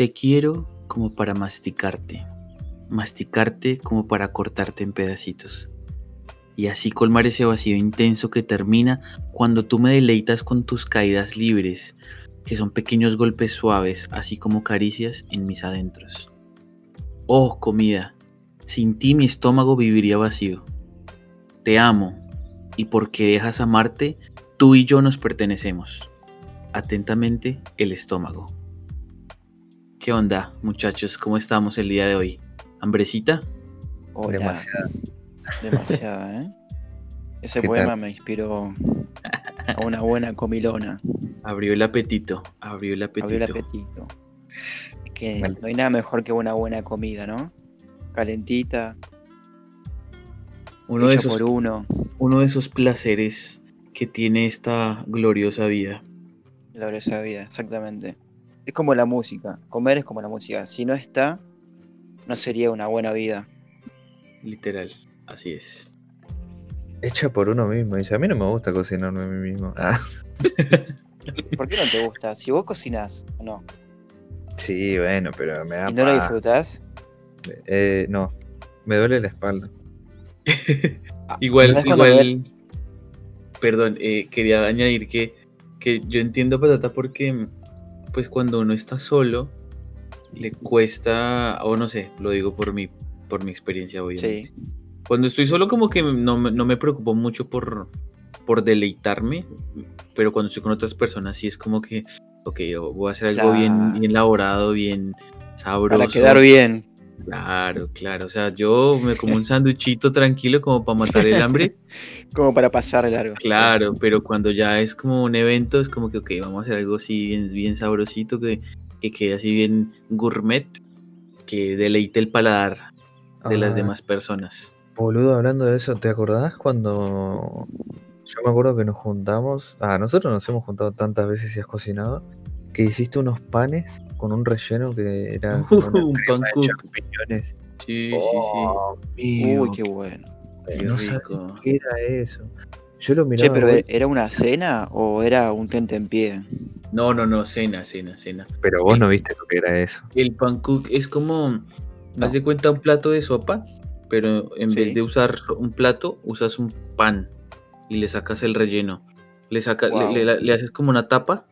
Te quiero como para masticarte, masticarte como para cortarte en pedacitos. Y así colmar ese vacío intenso que termina cuando tú me deleitas con tus caídas libres, que son pequeños golpes suaves, así como caricias en mis adentros. Oh, comida, sin ti mi estómago viviría vacío. Te amo, y porque dejas amarte, tú y yo nos pertenecemos. Atentamente, el estómago. ¿Qué onda, muchachos? ¿Cómo estamos el día de hoy? ¿Hambrecita? Hola. Demasiado. Demasiada, ¿eh? Ese ¿Qué poema tal? me inspiró a una buena comilona. Abrió el apetito, abrió el apetito. Abrió el apetito. Es que no hay nada mejor que una buena comida, ¿no? Calentita, Uno de, esos, por uno. uno de esos placeres que tiene esta gloriosa vida. La esa vida, exactamente. Es como la música. Comer es como la música. Si no está, no sería una buena vida. Literal, así es. Hecha por uno mismo. Dice, a mí no me gusta cocinarme a mí mismo. Ah, ¿Por qué no te gusta? Si vos cocinás o no, sí, bueno, pero me da y no lo disfrutás, Eh, no, me duele la espalda. ah, Igual, ¿sabés cuando igual. Perdón, eh, quería añadir que, que yo entiendo Patata porque, pues, cuando uno está solo, le cuesta, o no sé, lo digo por mi, por mi experiencia, obviamente. Sí. Cuando estoy solo, como que no, me- no me preocupo mucho por, por deleitarme, pero cuando estoy con otras personas, sí es como que, ok, voy a hacer algo bien, bien elaborado, bien sabroso. Para quedar bien. Claro, claro. O sea, yo me como un sanduchito tranquilo como para matar el hambre. Como para pasar el largo. Claro, pero cuando ya es como un evento, es como que, ok, vamos a hacer algo así bien, bien sabrosito, que, que quede así bien gourmet, que deleite el paladar de las Ah, demás personas. Boludo, hablando de eso, ¿te acordás cuando yo me acuerdo que nos juntamos? Ah, nosotros nos hemos juntado tantas veces y has cocinado que hiciste unos panes con un relleno que era como una un crema pan de cook. champiñones. Sí, Oh, amigo, Uy, qué bueno. sí, sí. no qué sabía rico. qué era eso. Yo lo miraba. Che, pero güey, ¿era una cena o era un tente en pie? No, no, no, cena, cena, cena. pero vos sí. no viste lo que era eso. El pan cook es como, No. haz de cuenta un plato de sopa, pero en Sí. vez de usar un plato, usas un pan y le sacas el relleno. Le, saca, le- Wow. le, le haces como una tapa,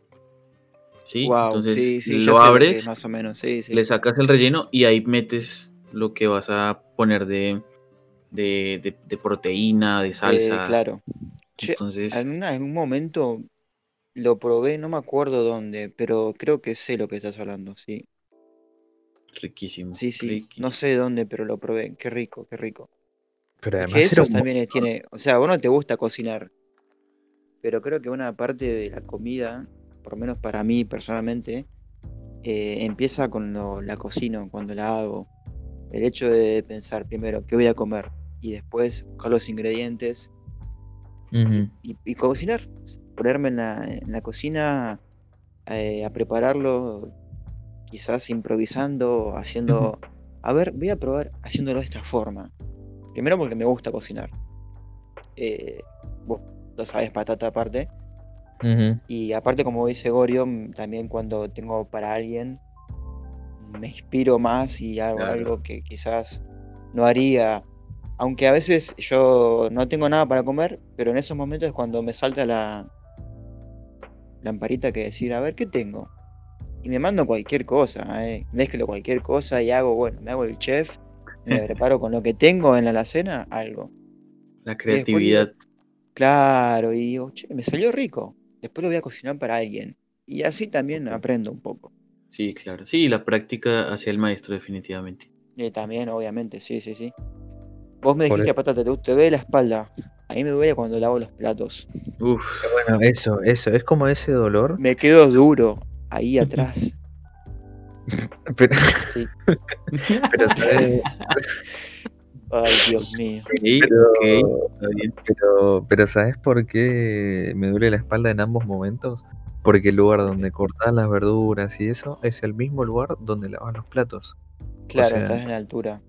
¿sí? Wow, Entonces sí, sí, ya lo abres, más o menos, sí, sí. le sacas el relleno y ahí metes lo que vas a poner de, de, de- de proteína, de Eh, salsa. claro. Che, Entonces, en, una- en un momento lo probé, no me acuerdo dónde, pero creo que sé lo que estás hablando, sí. riquísimo. Sí, sí. riquísimo. No sé dónde, pero lo probé. Qué rico, qué rico. Pero Es además que eso un también tiene, o sea, a vos no te gusta cocinar, pero creo que una parte de la comida, por lo menos para mí personalmente, eh, empieza con lo- la cocino, cuando la hago. El hecho de pensar primero qué voy a comer y después buscar los ingredientes y cocinar, ponerme en la, en la cocina eh, a prepararlo, quizás improvisando, haciendo, a ver, voy a probar haciéndolo de esta forma. Primero porque me gusta cocinar. Eh, vos lo sabes, patata aparte. Y aparte, como dice Gorio, m- también cuando tengo para alguien, me inspiro más y hago Claro. algo que quizás no haría. Aunque a veces yo no tengo nada para comer, pero en esos momentos es cuando me salta la lamparita que decir, a ver, ¿qué tengo? Y me mando cualquier cosa, eh, mezclo cualquier cosa y hago, bueno, me hago el chef, me preparo con lo que tengo en la alacena, algo. La creatividad. Claro, y digo, che, me salió rico. Después lo voy a cocinar para alguien. Y así también aprendo un poco. Sí, claro. Sí, la práctica hacia el maestro, definitivamente. Y también, obviamente, sí, sí, sí. Vos me dijiste, eso. patata, te, te duele la espalda. A mí me duele cuando lavo los platos. Uf, Bueno, eso, eso, es como ese dolor. Me quedo duro ahí atrás. Pero, Sí. pero. Ay, Dios mío. Pero- ok, está bien. Pero, pero ¿sabes por qué me duele la espalda en ambos momentos? Porque el lugar donde cortas las verduras y eso es el mismo lugar donde lavas los platos. Claro, sea- estás en la altura.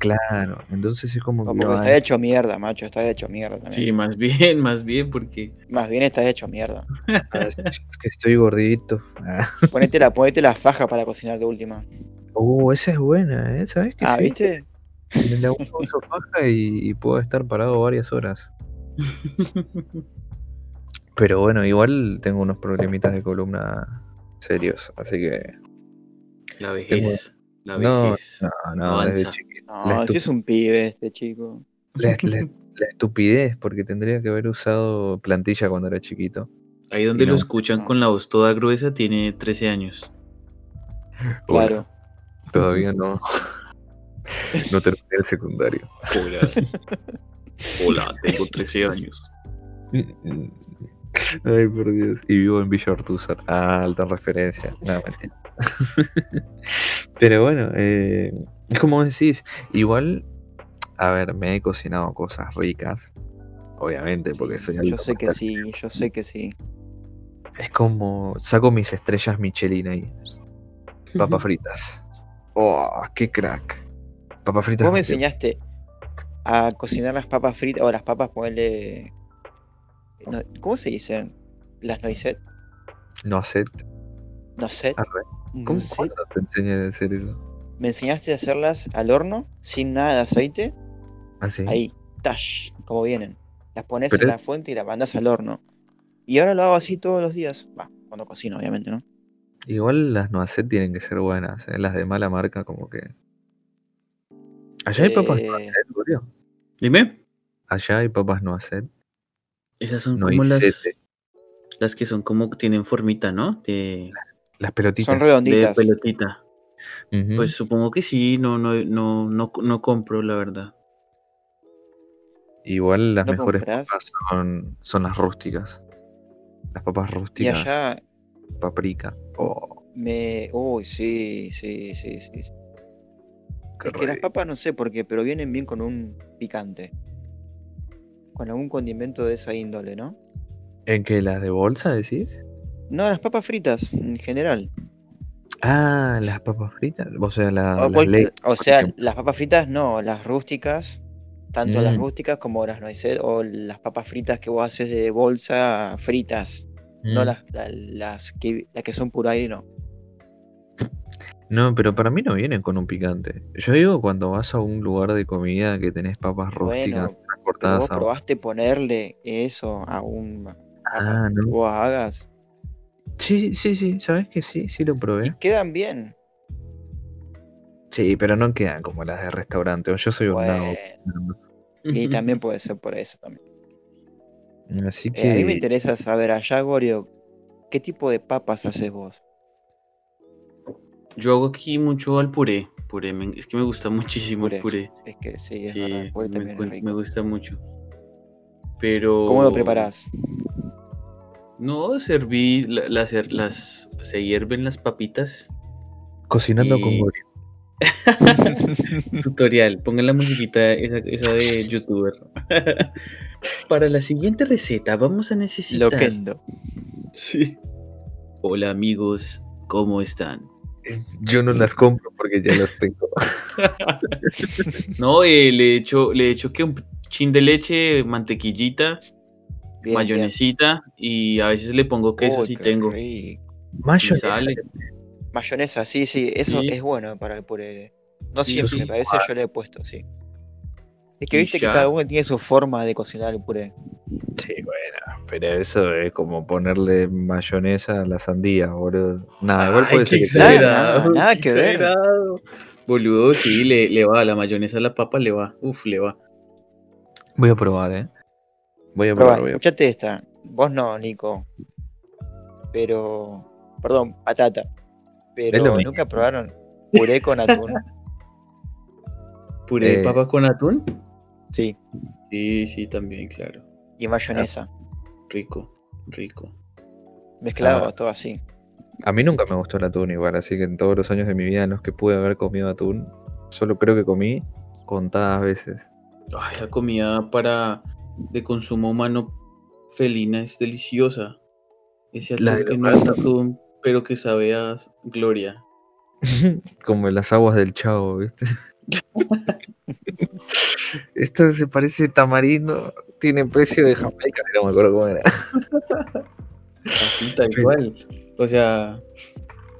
Claro, entonces es como No, que porque va- está hecho mierda, macho, está hecho mierda también. Sí, más bien, más bien, porque Más bien está hecho mierda. Es es que estoy gordito. Ah. Ponete la, ponete la faja para cocinar de última. Uh, esa es buena, ¿eh? ¿Sabes qué? Ah, sí? ¿viste? En la uso y, y puedo estar parado varias horas. Pero bueno, igual tengo unos problemitas de columna serios, así que. la vejez, la No, vejez. no, no, desde avanza. chiquito. No, La si es un pibe este chico. La, la- la estupidez, porque tendría que haber usado plantilla cuando era chiquito. Ahí donde lo no. escuchan con la voz toda gruesa tiene 13 años. Claro. Todavía no. No terminé el secundario. Hola. Hola, tengo 13 años. Ay, por Dios. Y vivo en Villa Ortúzar. Ah, alta referencia. No, mentira. Pero bueno, eh, es como decís, igual, a ver, me he cocinado cosas ricas. Obviamente, porque Sí, soy Yo sé que sí, yo sé que sí. Es como, saco mis estrellas Michelin ahí. Papas fritas. Oh, qué crack. Papas fritas. Vos me enseñaste a cocinar las papas fritas, o las papas, ponerle. no, ¿Cómo se dicen? Las noiset. No hacer. No sé. Arre. ¿Cómo te enseñé a hacer eso? Me enseñaste a hacerlas al horno, sin nada de aceite. Así. Ahí, tash, como vienen. Las pones en es- la fuente y las mandas al horno. Y ahora lo hago así todos los días. Va, cuando cocino, obviamente, ¿no? Igual las no hacer tienen que ser buenas. ¿eh? Las de mala marca, como que. Allá hay papas no Eh, hacer, boludo. Dime. Allá hay papas no hacer. Esas son No como las, sete. las que son como que tienen formita, ¿no? De, Las pelotitas. son de redonditas. pelotita. Ujú. Pues supongo que sí, no, no, no, no, no compro, la verdad. Igual las ¿No mejores papas son, son las rústicas. Las papas Y rústicas. allá Paprika. Oh, me. Uy, sí, sí, sí, sí. sí. Es que las papas no sé por qué, pero vienen bien con un picante. Con algún condimento de esa índole, ¿no? ¿En qué? ¿Las de bolsa decís? No, las papas fritas, en general. Ah, las papas fritas. O sea, la, O, las o por sea, las papas fritas no, las rústicas. Tanto las Mm. rústicas como las noiset o las papas fritas que vos haces de bolsa fritas. No Mm. las, la- las, que, las que son puro aire, no. No, pero para mí no vienen con un picante. Yo digo cuando vas a un lugar de comida que tenés papas Bueno, rústicas cortadas vos a... probaste ponerle eso a un Ah, que no. vos hagas. Sí, sí, sí, ¿sabes que sí? Sí lo Y probé. quedan bien. Sí, pero no quedan como las de restaurante. Yo soy un. Bueno, y también puede ser por eso también. Así Eh, a mí me que interesa saber allá, Gorio, ¿qué tipo de papas haces vos? Yo hago aquí mucho al puré. puré me- es que me gusta muchísimo el Puré. Es que sí, es Sí, verdad, el puré me, rico. gusta mucho. Pero. ¿Cómo lo preparás? No, serví la- las, las, se hierven las papitas. cocinando con y- Gorio. Tutorial, pongan la musiquita esa, esa de youtuber. Para la siguiente receta vamos a necesitar. Loquendo. Sí. Hola amigos, ¿cómo están? Yo no las compro porque ya las tengo. No, eh, le echo, le echo que un chin de leche, mantequillita, Bien, mayonesita y a veces le pongo queso si tengo. rico. Mayonesa. Mayonesa, sí, sí, eso Sí. es bueno para el puré. No Sí, siempre, sí. a veces yo le he puesto, sí. Es que Y viste que cada uno tiene su forma de cocinar el puré. Sí, bueno, pero eso es como ponerle mayonesa a la sandía, boludo. Nada, igual puede ser que Nada, nada, que ver. Boludo, sí, le, le va. La mayonesa a la papa le va. Uf, le va. Voy a probar, eh. Voy a Probá, probar, voy a escuchate esta. Vos no, Nico. Pero. Perdón, patata. Pero mismo. nunca probaron puré con atún. ¿Puré de Eh. papa con atún? Sí, Sí, sí, también, claro. y mayonesa. Rico, rico. Mezclado, Ah. todo así. A mí nunca me gustó el atún igual, así que en todos los años de mi vida en los que pude haber comido atún, solo creo que comí contadas veces. Ay, la comida para de consumo humano felina es deliciosa. Ese atún de que no es atún, pero que sabe a gloria. Como en las aguas del chavo, ¿viste? Esto se parece tamarindo, tiene precio de Jamaica, no me acuerdo cómo era. Así tal cual. O sea,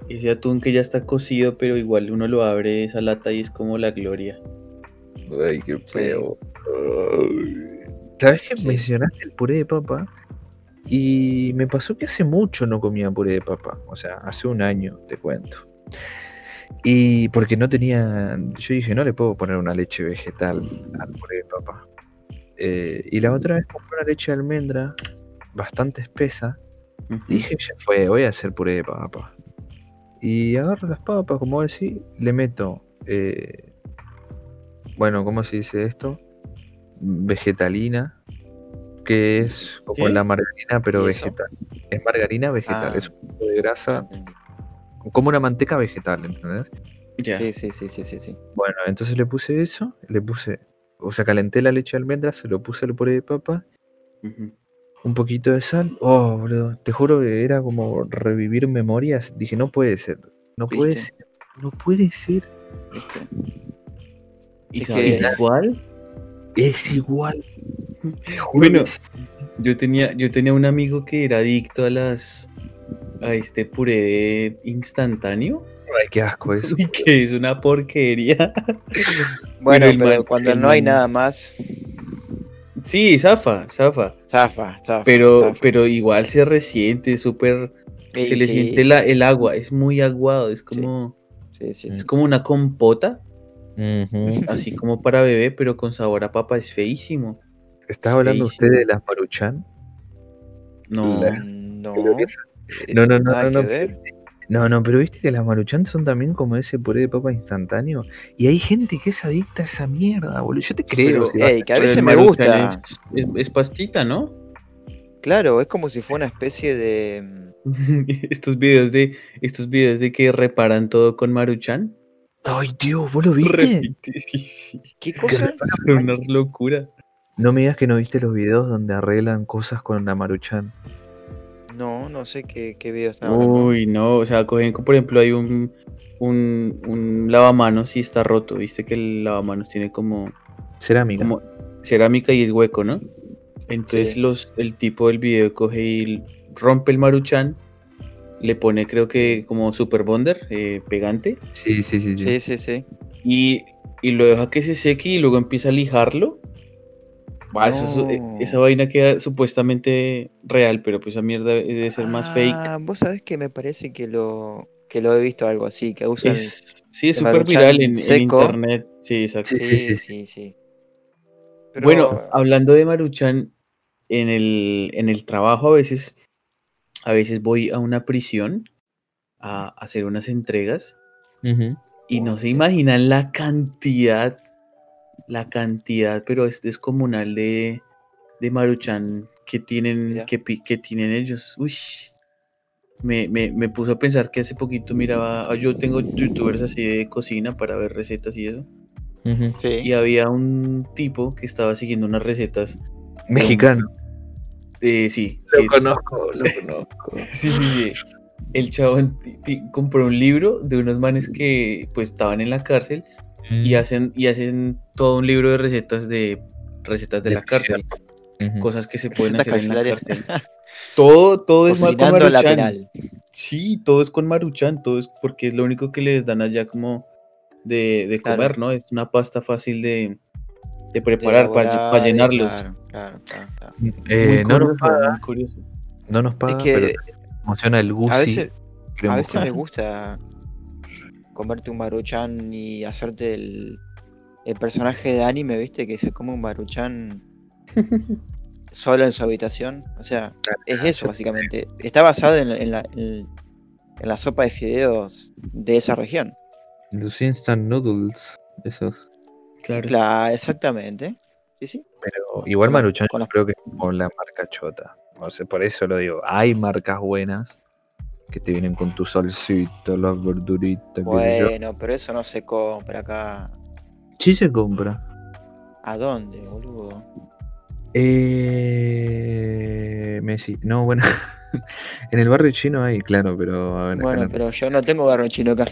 ese atún que ya está cocido, pero igual uno lo abre esa lata y es como la gloria. Ay, qué feo. ¿Sabes que Sí. mencionaste el puré de papa? Y me pasó que hace mucho no comía puré de papa. O sea, hace un año, te cuento. Y porque no tenía. Yo dije, no le puedo poner una leche vegetal al puré de papa. Eh, y la otra vez compré una leche de almendra bastante espesa. Y dije, ya fue, voy a hacer puré de papa. Y agarro las papas, como decís, le meto. eh, bueno, ¿cómo se dice esto? Vegetalina, que es como la margarina, pero vegetal. Es margarina vegetal, Ah. es un tipo de grasa, como una manteca vegetal, ¿entendés? Sí, sí, sí, sí, sí, sí. Bueno, entonces le puse eso, le puse, o sea, calenté la leche de almendra, se lo puse al puré de papa, un poquito de sal. Oh, boludo, te juro que era como revivir memorias. Dije, no puede ser, no puede ser, no puede ser. ¿Viste? ¿Y Es que- igual? Es igual. te juro Bueno. Yo tenía, yo tenía un amigo que era adicto a las a este puré instantáneo. Ay, qué asco eso. Que es una porquería. Bueno, pero man- cuando no hay nada más, Sí, zafa, zafa. zafa, zafa. Pero, zafa. pero igual se resiente, súper. Sí, Se le sí, siente sí, la- el agua, es muy aguado, es como, Sí, sí, es sí. como una compota, así como para bebé, pero con sabor a papa, es feísimo. ¿Estás hablando Feísimo. usted de las maruchan? No, La- No. Creo que eh, No, no, no, no, no. ver. No, no, pero viste que las maruchan son también como ese puré de papa instantáneo. Y hay gente que es adicta a esa mierda, boludo. Yo te creo. Pero- Ey, que a veces me gusta. Es, es- es pastita, ¿no? Claro, es como si fuera una especie de. estos videos de estos videos de que reparan todo con Maruchan. Ay, Dios, ¿vos lo viste? Repite, sí, sí. ¿Qué cosa? Es una locura. No me digas que no viste los videos donde arreglan cosas con la maruchan. No, no sé qué, qué video están hablando. Uy, no, o sea, cogen, por ejemplo, hay un, un, un lavamanos y está roto, viste que el lavamanos tiene como, Cerámica. como cerámica y es hueco, ¿no? Entonces Sí. los, el tipo del video coge y rompe el maruchan, le pone creo que como super bonder, eh, pegante, Sí, sí, sí, sí. Sí, sí, sí. y, y lo deja que se seque y luego empieza a lijarlo. Eso es- eh, No. esa vaina queda supuestamente real, pero pues esa mierda debe ser más fake. Ah, vos sabés que me parece que lo, que lo he visto algo así, que usan. Es, sí, es súper Maruchan viral en, internet. Sí, exacto. Sí, Sí, sí, sí, sí. Bueno, hablando de Maruchan, en el, en el trabajo a veces, a veces voy a una prisión a hacer unas entregas y no se imaginan la cantidad, la cantidad, pero es descomunal de, de Maruchan que tienen, que, pi- que tienen ellos. Uy. Me, me, me puso a pensar que hace poquito miraba, ah, yo tengo youtubers así de cocina para ver recetas y eso. Sí. Y había un tipo que estaba siguiendo unas recetas. Mexicano. eh, sí, Lo que- conozco, lo conozco. sí, sí, sí. El ti- compró un libro de unos manes que pues estaban en la cárcel Mm. y hacen, y hacen todo un libro de recetas de recetas de De la cárcel, cosas que se pueden hacer en la cárcel. Todo, todo es mal con la Maruchan. penal. Sí, todo es con Maruchan, todo es porque es lo único que les dan allá como de, de Claro. comer, ¿no? Es una pasta fácil de, de preparar para, elaborar, para llenarlos. Claro, claro, claro, claro. Eh, Muy no nos paga, muy curioso. no nos paga, Es que pero emociona el gusi. a veces, a veces me gusta comerte un maruchan y hacerte el, el personaje de anime, ¿viste? Que se come un maruchan solo en su habitación. O sea, es eso básicamente. Está basado en, en la, en- en la sopa de fideos de esa región. Los instant noodles, esos. Claro. Claro, exactamente. Sí, sí. Pero igual Maruchan con los- creo que es como la marca chota. O sea, por eso lo digo. Hay marcas buenas que te vienen con tu salsita, las verduritas. Bueno, pero eso no se compra acá. Sí se compra. ¿A dónde, boludo? Eh... Messi. No, bueno. en el barrio chino hay, claro, pero... bueno, acá Bueno, no- pero yo no tengo barro chino acá.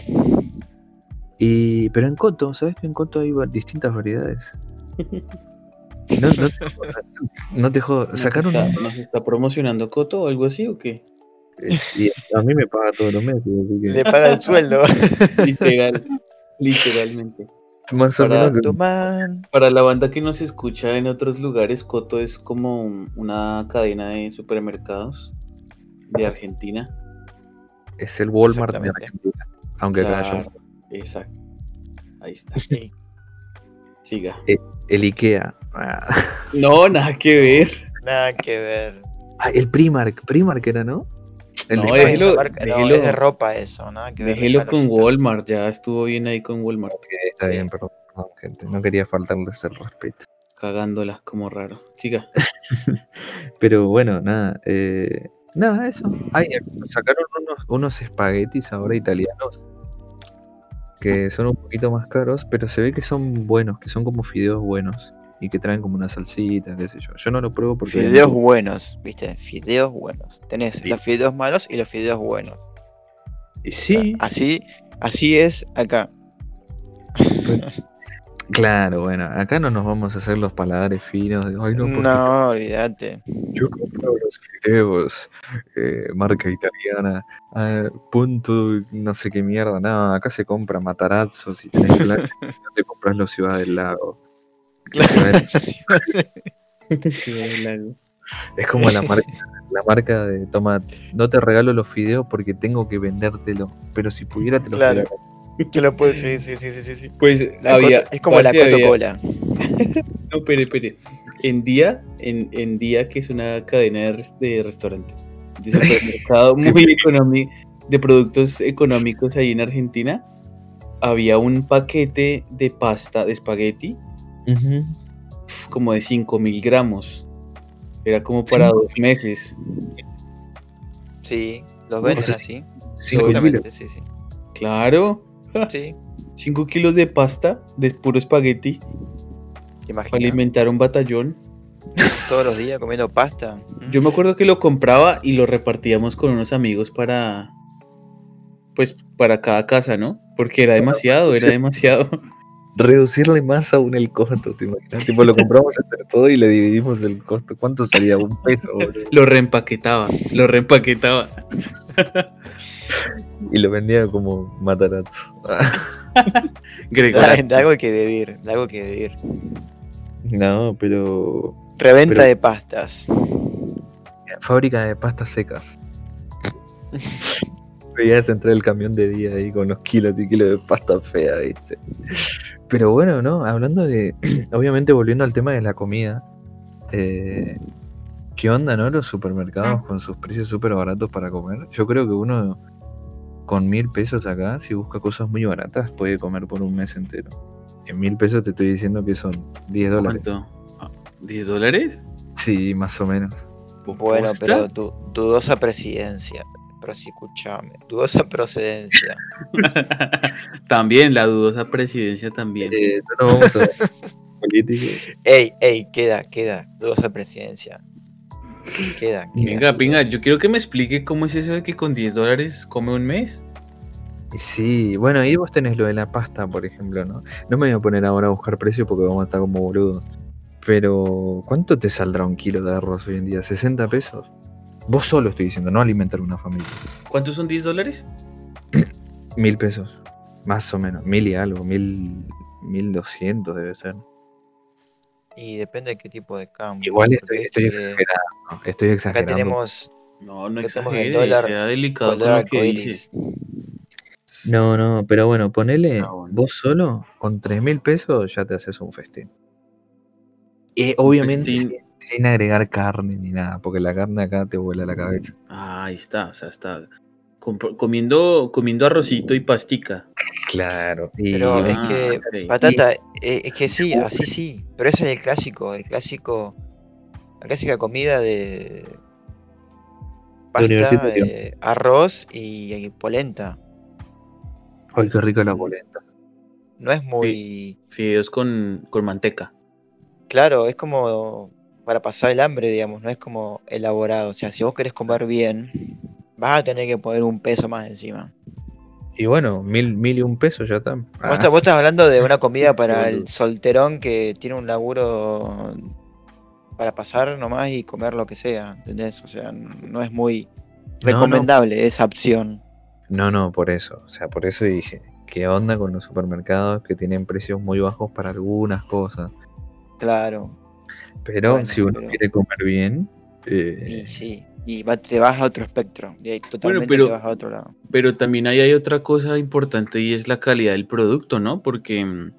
Y, pero en Coto, ¿sabes que en Coto hay distintas variedades? No, no, te jodas, no te jodas, ¿Nos sacaron está, un- nos está promocionando Coto o algo así o qué? Eh, y a mí me paga todos los meses, así que Le paga el sueldo. Literal, literalmente. más o para menos la banda que nos escucha en otros lugares, Coto es como un- una cadena de supermercados de Argentina. es el Walmart de. Argentina. Aunque acá haya Claro, exacto. Ahí está. Sí. Siga. el Ikea. Ah, No, nada que ver. Nada que ver. Ah, el Primark, Primark era, ¿no? El No, déjelo- no, es de ropa eso, nada que. Déjelo con. Walmart, ya estuvo bien ahí con Walmart, está Sí. bien, perdón, perdón, gente. No quería faltarles el respeto. cagándola como raro. Siga. Pero bueno, nada. eh, nada, eso. Ay, sacaron unos, unos espaguetis ahora italianos. Que son un poquito más caros, pero se ve que son buenos, que son como fideos buenos. Y que traen como una salsita, qué sé yo. Yo no lo pruebo porque. Fideos buenos, ¿viste? Fideos buenos. Tenés Sí. los fideos malos y los fideos buenos. Y sí, Así, así es acá. claro, bueno. Acá no nos vamos a hacer los paladares finos. de, Ay, no, No, olvídate. Yo compro los fideos, eh, marca italiana, punto, no sé qué mierda, no, acá se compra matarazzos y tenés no te compras los Ciudad del Lago. Claro. Lago. Es como la marca, la marca de, toma, no te regalo los fideos porque tengo que vendértelo, pero si pudiera te los Claro. Que lo puedes, sí, sí, sí, sí, sí, sí. Pues La había. Es como la Coca-Cola. No, espere, espere. En Día, en, en Día, que es una cadena de, de restaurantes, de supermercado muy económico, de productos económicos ahí en Argentina, había un paquete de pasta de espagueti como de 5000 gramos. Era como para dos meses. Sí, los venden o sea, así. Kilos. sí, sí. Claro. Sí, 5 kilos de pasta de puro espagueti te para alimentar un batallón. Todos los días comiendo pasta. Yo me acuerdo que lo compraba y lo repartíamos con unos amigos para. Pues para cada casa, ¿no? Porque era demasiado, era demasiado. Reducirle más aún el costo, ¿te imaginas? Tipo, lo compramos entre todo y le dividimos el costo. ¿Cuánto sería? Un peso, boludo. Lo reempaquetaba, lo reempaquetaba. Y lo vendía como matarazzo. Gregorio. De algo que vivir, de algo que vivir. No, pero. Reventa Pero- de pastas. Fábrica de pastas secas. Veías entrar el camión de día ahí con los kilos y kilos de pasta fea, ¿viste? Pero bueno, ¿no? Hablando de. Obviamente, volviendo al tema de la comida. eh, ¿Qué onda, no? Los supermercados con sus precios súper baratos para comer. Yo creo que uno con mil pesos acá, si busca cosas muy baratas, puede comer por un mes entero. En mil pesos te estoy diciendo que son 10 dólares. ¿Cuánto? Ah, ¿10 dólares? Sí, más o menos. Bueno, pero du- dudosa presidencia. Pero sí, escuchame. Dudosa procedencia. también, la dudosa presidencia también. Eh, no vamos a. Ey, ey, queda, queda. Dudosa presidencia. Queda, queda. Venga, venga, yo quiero que me explique cómo es eso de que con 10 dólares come un mes. Y Sí, bueno, ahí vos tenés lo de la pasta, por ejemplo, ¿no? No me voy a poner ahora a buscar precio porque vamos a estar como boludos. Pero, ¿cuánto te saldrá un kilo de arroz hoy en día? ¿60 pesos? Vos solo estoy diciendo, no alimentar una familia. ¿Cuántos son 10 dólares? Mil pesos, más o menos, mil y algo, mil, mil doscientos debe ser. Y depende de qué tipo de cambio. Igual estoy, estoy que exagerando, estoy Acá tenemos No, no Lo hacemos en exagere, dólar- sea delicado con color lo que dice. arcoíris. No, no, pero bueno, ponele Ah, bueno. vos solo, con tres mil pesos ya te haces un festín. Y obviamente festín. Sin, agregar carne ni nada, porque la carne acá te vuela la cabeza. Ah, ahí está, o sea, está comiendo, comiendo arrocito y pastica. Claro. Y Pero es Ah, que, patata, eh, es que sí, así sí. Pero ese es el clásico, el clásico, la clásica comida de pasta, eh, arroz y, y polenta. ay, qué rica la polenta. No es muy Fideos con, con manteca. claro, es como para pasar el hambre, digamos, no es como elaborado. O sea, si vos querés comer bien, vas a tener que poner un peso más encima. Y bueno, mil, mil y un pesos ya está. Vos, Ah, estás, vos estás hablando de una comida para el solterón que tiene un laburo para pasar nomás y comer lo que sea, ¿entendés? O sea, no es muy no. recomendable esa opción. No, no, por eso. O sea, por eso dije, ¿qué onda con los supermercados que tienen precios muy bajos para algunas cosas? Claro. Pero Bueno, si uno pero- quiere comer bien, eh, Y sí. Y va- te vas a otro espectro. Y ahí totalmente pero- te vas a otro lado. Pero también ahí hay otra cosa importante y es la calidad del producto, ¿no? Porque, mm,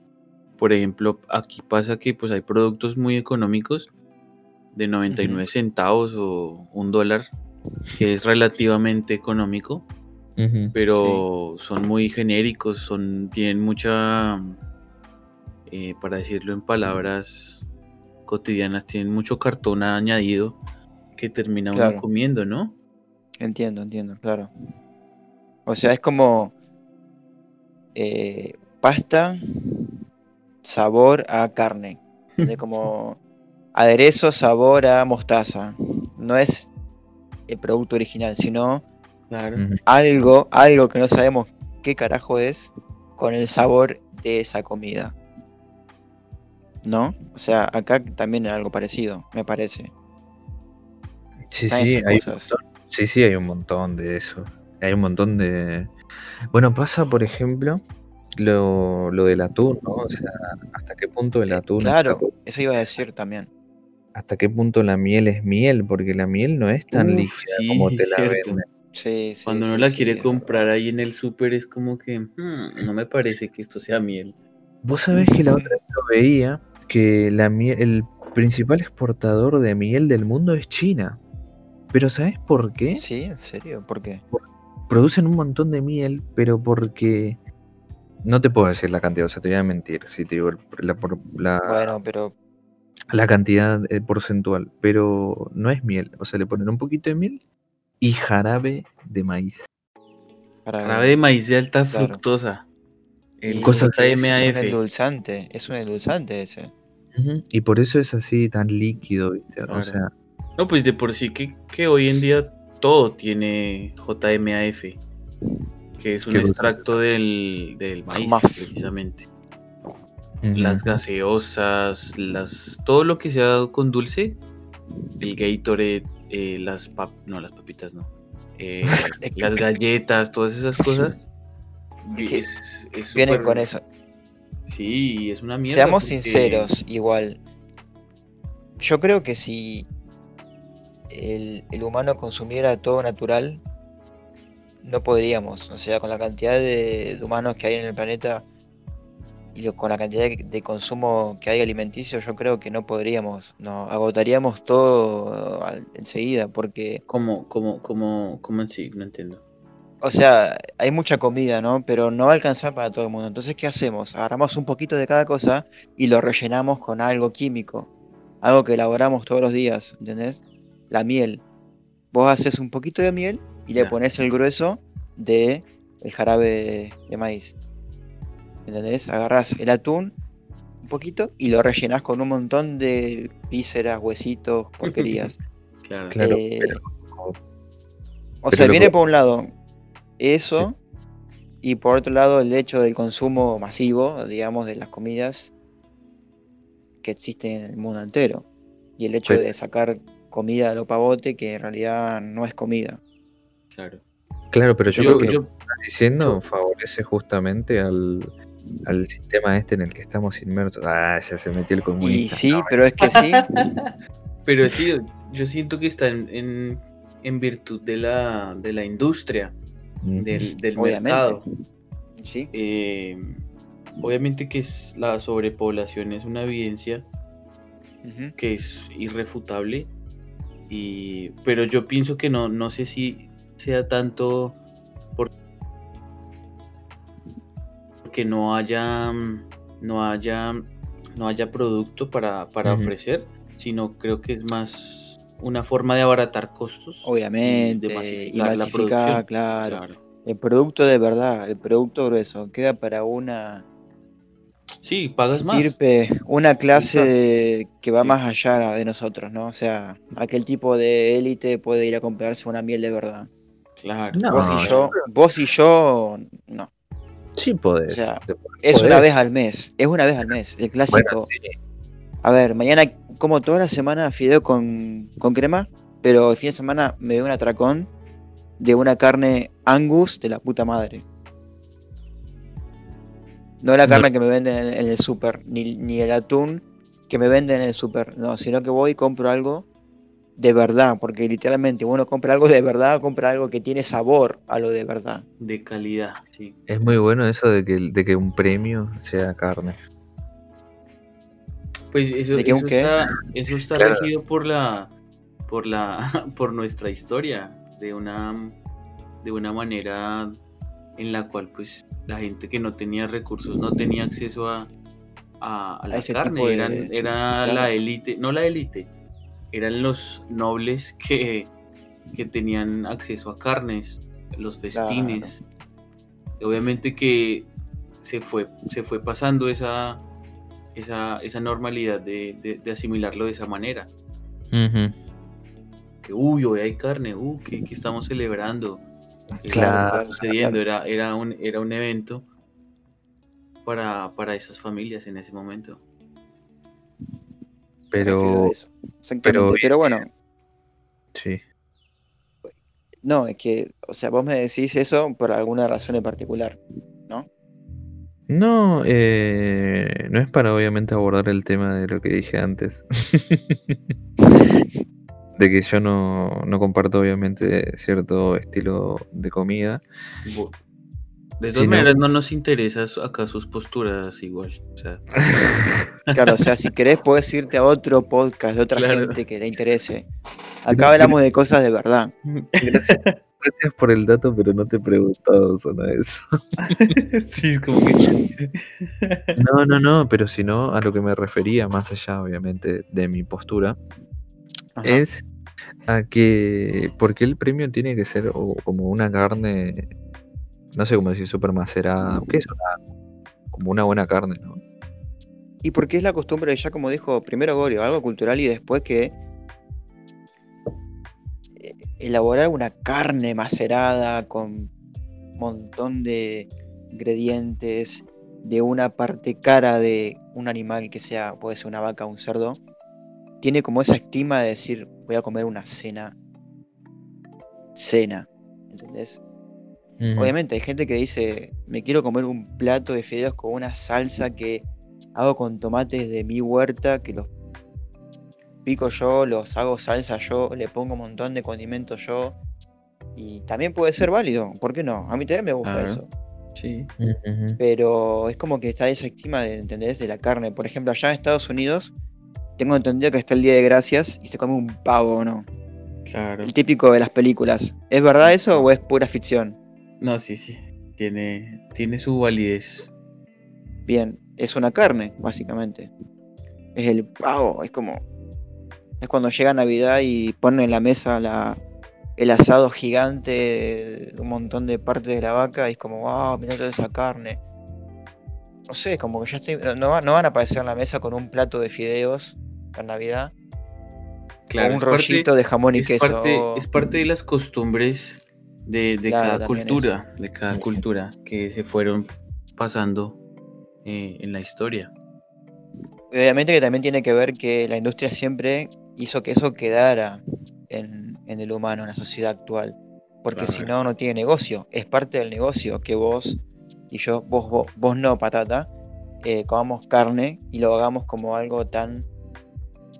por ejemplo, aquí pasa que pues hay productos muy económicos de 99 centavos o un dólar, que es relativamente económico, pero son muy genéricos, son, tienen mucha, eh, para decirlo en palabras cotidianas, tienen mucho cartón añadido que termina uno Claro. comiendo, ¿no? Entiendo, entiendo, claro. O sea, es como eh, pasta, sabor a carne. De como aderezo, sabor a mostaza. No es el producto original, sino Claro. algo, algo que no sabemos qué carajo es con el sabor de esa comida. ¿No? O sea, acá también es algo parecido, me parece. Sí, Están sí, hay un cosas. montón. Sí, sí, hay un montón de eso. Hay un montón de. Bueno, pasa, por ejemplo, lo, lo del atún, ¿no? O sea, hasta qué punto el atún. claro, está- eso iba a decir también. hasta qué punto la miel es miel, porque la miel no es tan Uf, líquida sí, como te la cierto. venden. Sí, sí. Cuando uno sí, la sí, quiere comprar ahí en el súper es como que "Hmm, no me parece que esto sea miel. Vos sabés que la otra vez lo veía que la el principal exportador de miel del mundo es China. Pero ¿sabés por qué? Sí, en serio, ¿por qué? Producen un montón de miel, pero porque no te puedo decir la cantidad, o sea, te voy a mentir si te digo la, por- la- Bueno, pero la cantidad eh, porcentual, pero no es miel, o sea, le ponen un poquito de miel y jarabe de maíz. Jarabe de maíz de alta Claro. fructosa. El y cosas es que es un JMAF. endulzante, es un endulzante ese. Y por eso es así tan líquido, ¿viste? Claro. O sea, No, pues de por sí que, que hoy en día todo tiene JMAF, que es un extracto del, del maíz, Maf. precisamente. Las gaseosas, las todo lo que sea con dulce, el Gatorade, eh, las pap no, las papitas no. eh, las galletas, todas esas cosas. Es es- Vienen con eso. Sí, es una mierda. Seamos porque- sinceros, igual. Yo creo que si el, el humano consumiera todo natural, no podríamos. O sea, con la cantidad de, de humanos que hay en el planeta y lo- con la cantidad de, de consumo que hay alimenticio, yo creo que no podríamos. No, agotaríamos todo al- enseguida, porque, ¿Cómo, cómo, cómo, cómo en sí? No entiendo. O sea, hay mucha comida, ¿no? Pero no va a alcanzar para todo el mundo. Entonces, ¿qué hacemos? Agarramos un poquito de cada cosa y lo rellenamos con algo químico. Algo que elaboramos todos los días, ¿entendés? La miel. Vos haces un poquito de miel y le pones el grueso de el jarabe de, maíz. ¿Entendés? Agarrás el atún un poquito y lo rellenás con un montón de vísceras, huesitos, porquerías. Claro. Claro, Eh, pero- o pero sea, lo viene por un lado eso y por otro lado el hecho del consumo masivo, digamos, de las comidas que existen en el mundo entero. Y el hecho de sacar comida a lo pavote que en realidad no es comida. claro. Claro, pero yo, Yo- creo que yo- lo que estás diciendo favorece justamente al, al sistema este en el que estamos inmersos. Ah, ya se metió el Y comunista. sí, pero es que sí. Pero sí, yo siento que está en, en, en virtud de la, de la industria. Del, del Obviamente. mercado. Sí. Eh, obviamente que es, la sobrepoblación es una evidencia que es irrefutable, y, pero yo pienso que no, no sé si sea tanto por- porque no haya, no haya, no haya producto para, para ofrecer, sino creo que es más una forma de abaratar costos. Obviamente. de Y masificar la producción. claro. Claro. El producto de verdad, el producto grueso, queda para una Sí, pagas más. estirpe, una clase que va Sí. más allá de nosotros, ¿no? O sea, aquel tipo de élite puede ir a comprarse una miel de verdad. Claro. No, vos y yo yo, vos y yo, no. Sí podés. O sea, Es una vez al mes, es una vez al mes, el clásico. Bueno, sí. A ver, mañana como toda la semana fideo con, con crema, pero el fin de semana me doy un atracón de una carne angus de la puta madre. No la No. carne que me venden en, en el súper, ni, ni el atún que me venden en el súper, no, sino que voy y compro algo de verdad, porque literalmente uno compra algo de verdad, compra algo que tiene sabor a lo de verdad. De calidad, sí. Es muy bueno eso de que, de que un premio sea carne. Pues eso, ¿De qué, un eso qué? está, eso está Claro. regido por la, por la, por nuestra historia, de una, de una manera en la cual pues la gente que no tenía recursos no tenía acceso a, a, a la carne, de- eran, era claro. la élite, no la élite, eran los nobles que, que tenían acceso a carnes, los festines. Obviamente que se fue, se fue pasando esa, esa, esa normalidad de, de- de asimilarlo de esa manera. Que, uy, hoy hay carne, uh, ¿qué, qué estamos celebrando? ¿Qué Claro, está sucediendo? Era, era, un, era un evento para, para esas familias en ese momento. Pero pero- pero bueno, sí. No, es que, o sea, vos me decís eso por alguna razón en particular. No, eh, no es para obviamente abordar el tema de lo que dije antes. de que yo no, no comparto obviamente cierto estilo de comida. De todas maneras, no nos interesa acá sus posturas igual. O sea, Claro, o sea, si querés puedes irte a otro podcast de otra Claro. gente que le interese. Acá hablamos de cosas de verdad. Gracias, gracias por el dato, pero no te he preguntado sobre eso. sí, es como que. No, no, no, pero si no, a lo que me refería, más allá obviamente de mi postura, Ajá. es a que, ¿por qué el premio tiene que ser o- como una carne, no sé cómo decir, súper macerada? ¿Qué es una, como una buena carne, no? Y porque es la costumbre, ya como dijo primero Gorio, algo cultural y después que elaborar una carne macerada con un montón de ingredientes de una parte cara de un animal que sea, puede ser una vaca o un cerdo, tiene como esa estima de decir, voy a comer una cena. Cena, ¿entendés? Obviamente hay gente que dice, me quiero comer un plato de fideos con una salsa que hago con tomates de mi huerta, que los pico yo, los hago salsa yo, le pongo un montón de condimentos yo. Y también puede ser válido, ¿por qué no? A mí también me gusta eso. Sí. Pero es como que está esa estima de, ¿entendés? De la carne. Por ejemplo, allá en Estados Unidos, tengo entendido que está el Día de Gracias y se come un pavo, ¿no? Claro. El típico de las películas. ¿Es verdad eso o es pura ficción? No, sí, sí. Tiene, tiene su validez. Bien, es una carne, básicamente. Es el pavo, es como. Es cuando llega Navidad y ponen en la mesa la, el asado gigante un montón de partes de la vaca y es como, wow, mirá toda esa carne. No sé, como que ya estoy. No, va- no van a aparecer en la mesa con un plato de fideos en Navidad. Claro, o un parte- rollito de jamón y es queso. Parte, es parte de las costumbres de, de Claro, cada cultura, de cada cultura que se fueron pasando eh, en la historia. Obviamente que también tiene que ver que la industria siempre hizo que eso quedara en, en el humano, en la sociedad actual. Porque si no, no tiene negocio. Es parte del negocio que vos y yo, vos, vos, vos no, patata, eh, comamos carne y lo hagamos como algo tan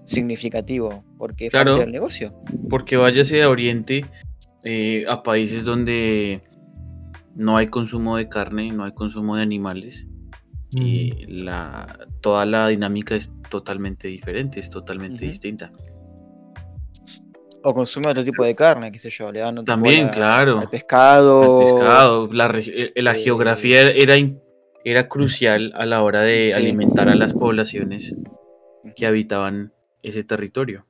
significativo. Porque es Claro. parte del negocio. Porque váyase a Oriente, eh, a países donde no hay consumo de carne, no hay consumo de animales, y la, toda la dinámica es totalmente diferente, es totalmente distinta. O consume otro tipo de carne, qué sé yo. Le dan otra También, claro. Al pescado. El pescado, la, eh, la eh, geografía era, era crucial a la hora de Sí. alimentar a las poblaciones que habitaban ese territorio.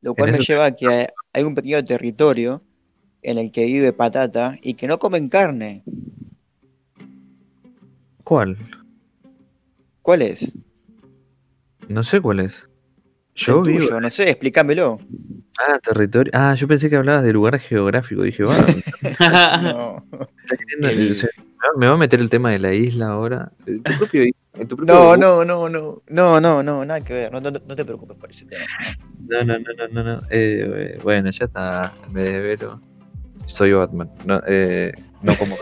Lo cual me lleva a que hay- hay un pequeño territorio en el que vive patata y que no comen carne. ¿Cuál? ¿Cuál es? No sé cuál es. Yo el vivo. tuyo, no sé, explícamelo. Ah, territorio. Ah, yo pensé que hablabas de lugar geográfico. Dije, va, No. El- me va a meter el tema de la isla ahora. Eh, Tu propio, tu propio No, no, no, no, no, no, no, nada que ver, no, no- no te preocupes por ese tema. No, no, no, no, no, no. Eh, bueno, ya está. Me desvelo. Soy Batman. No, eh, no como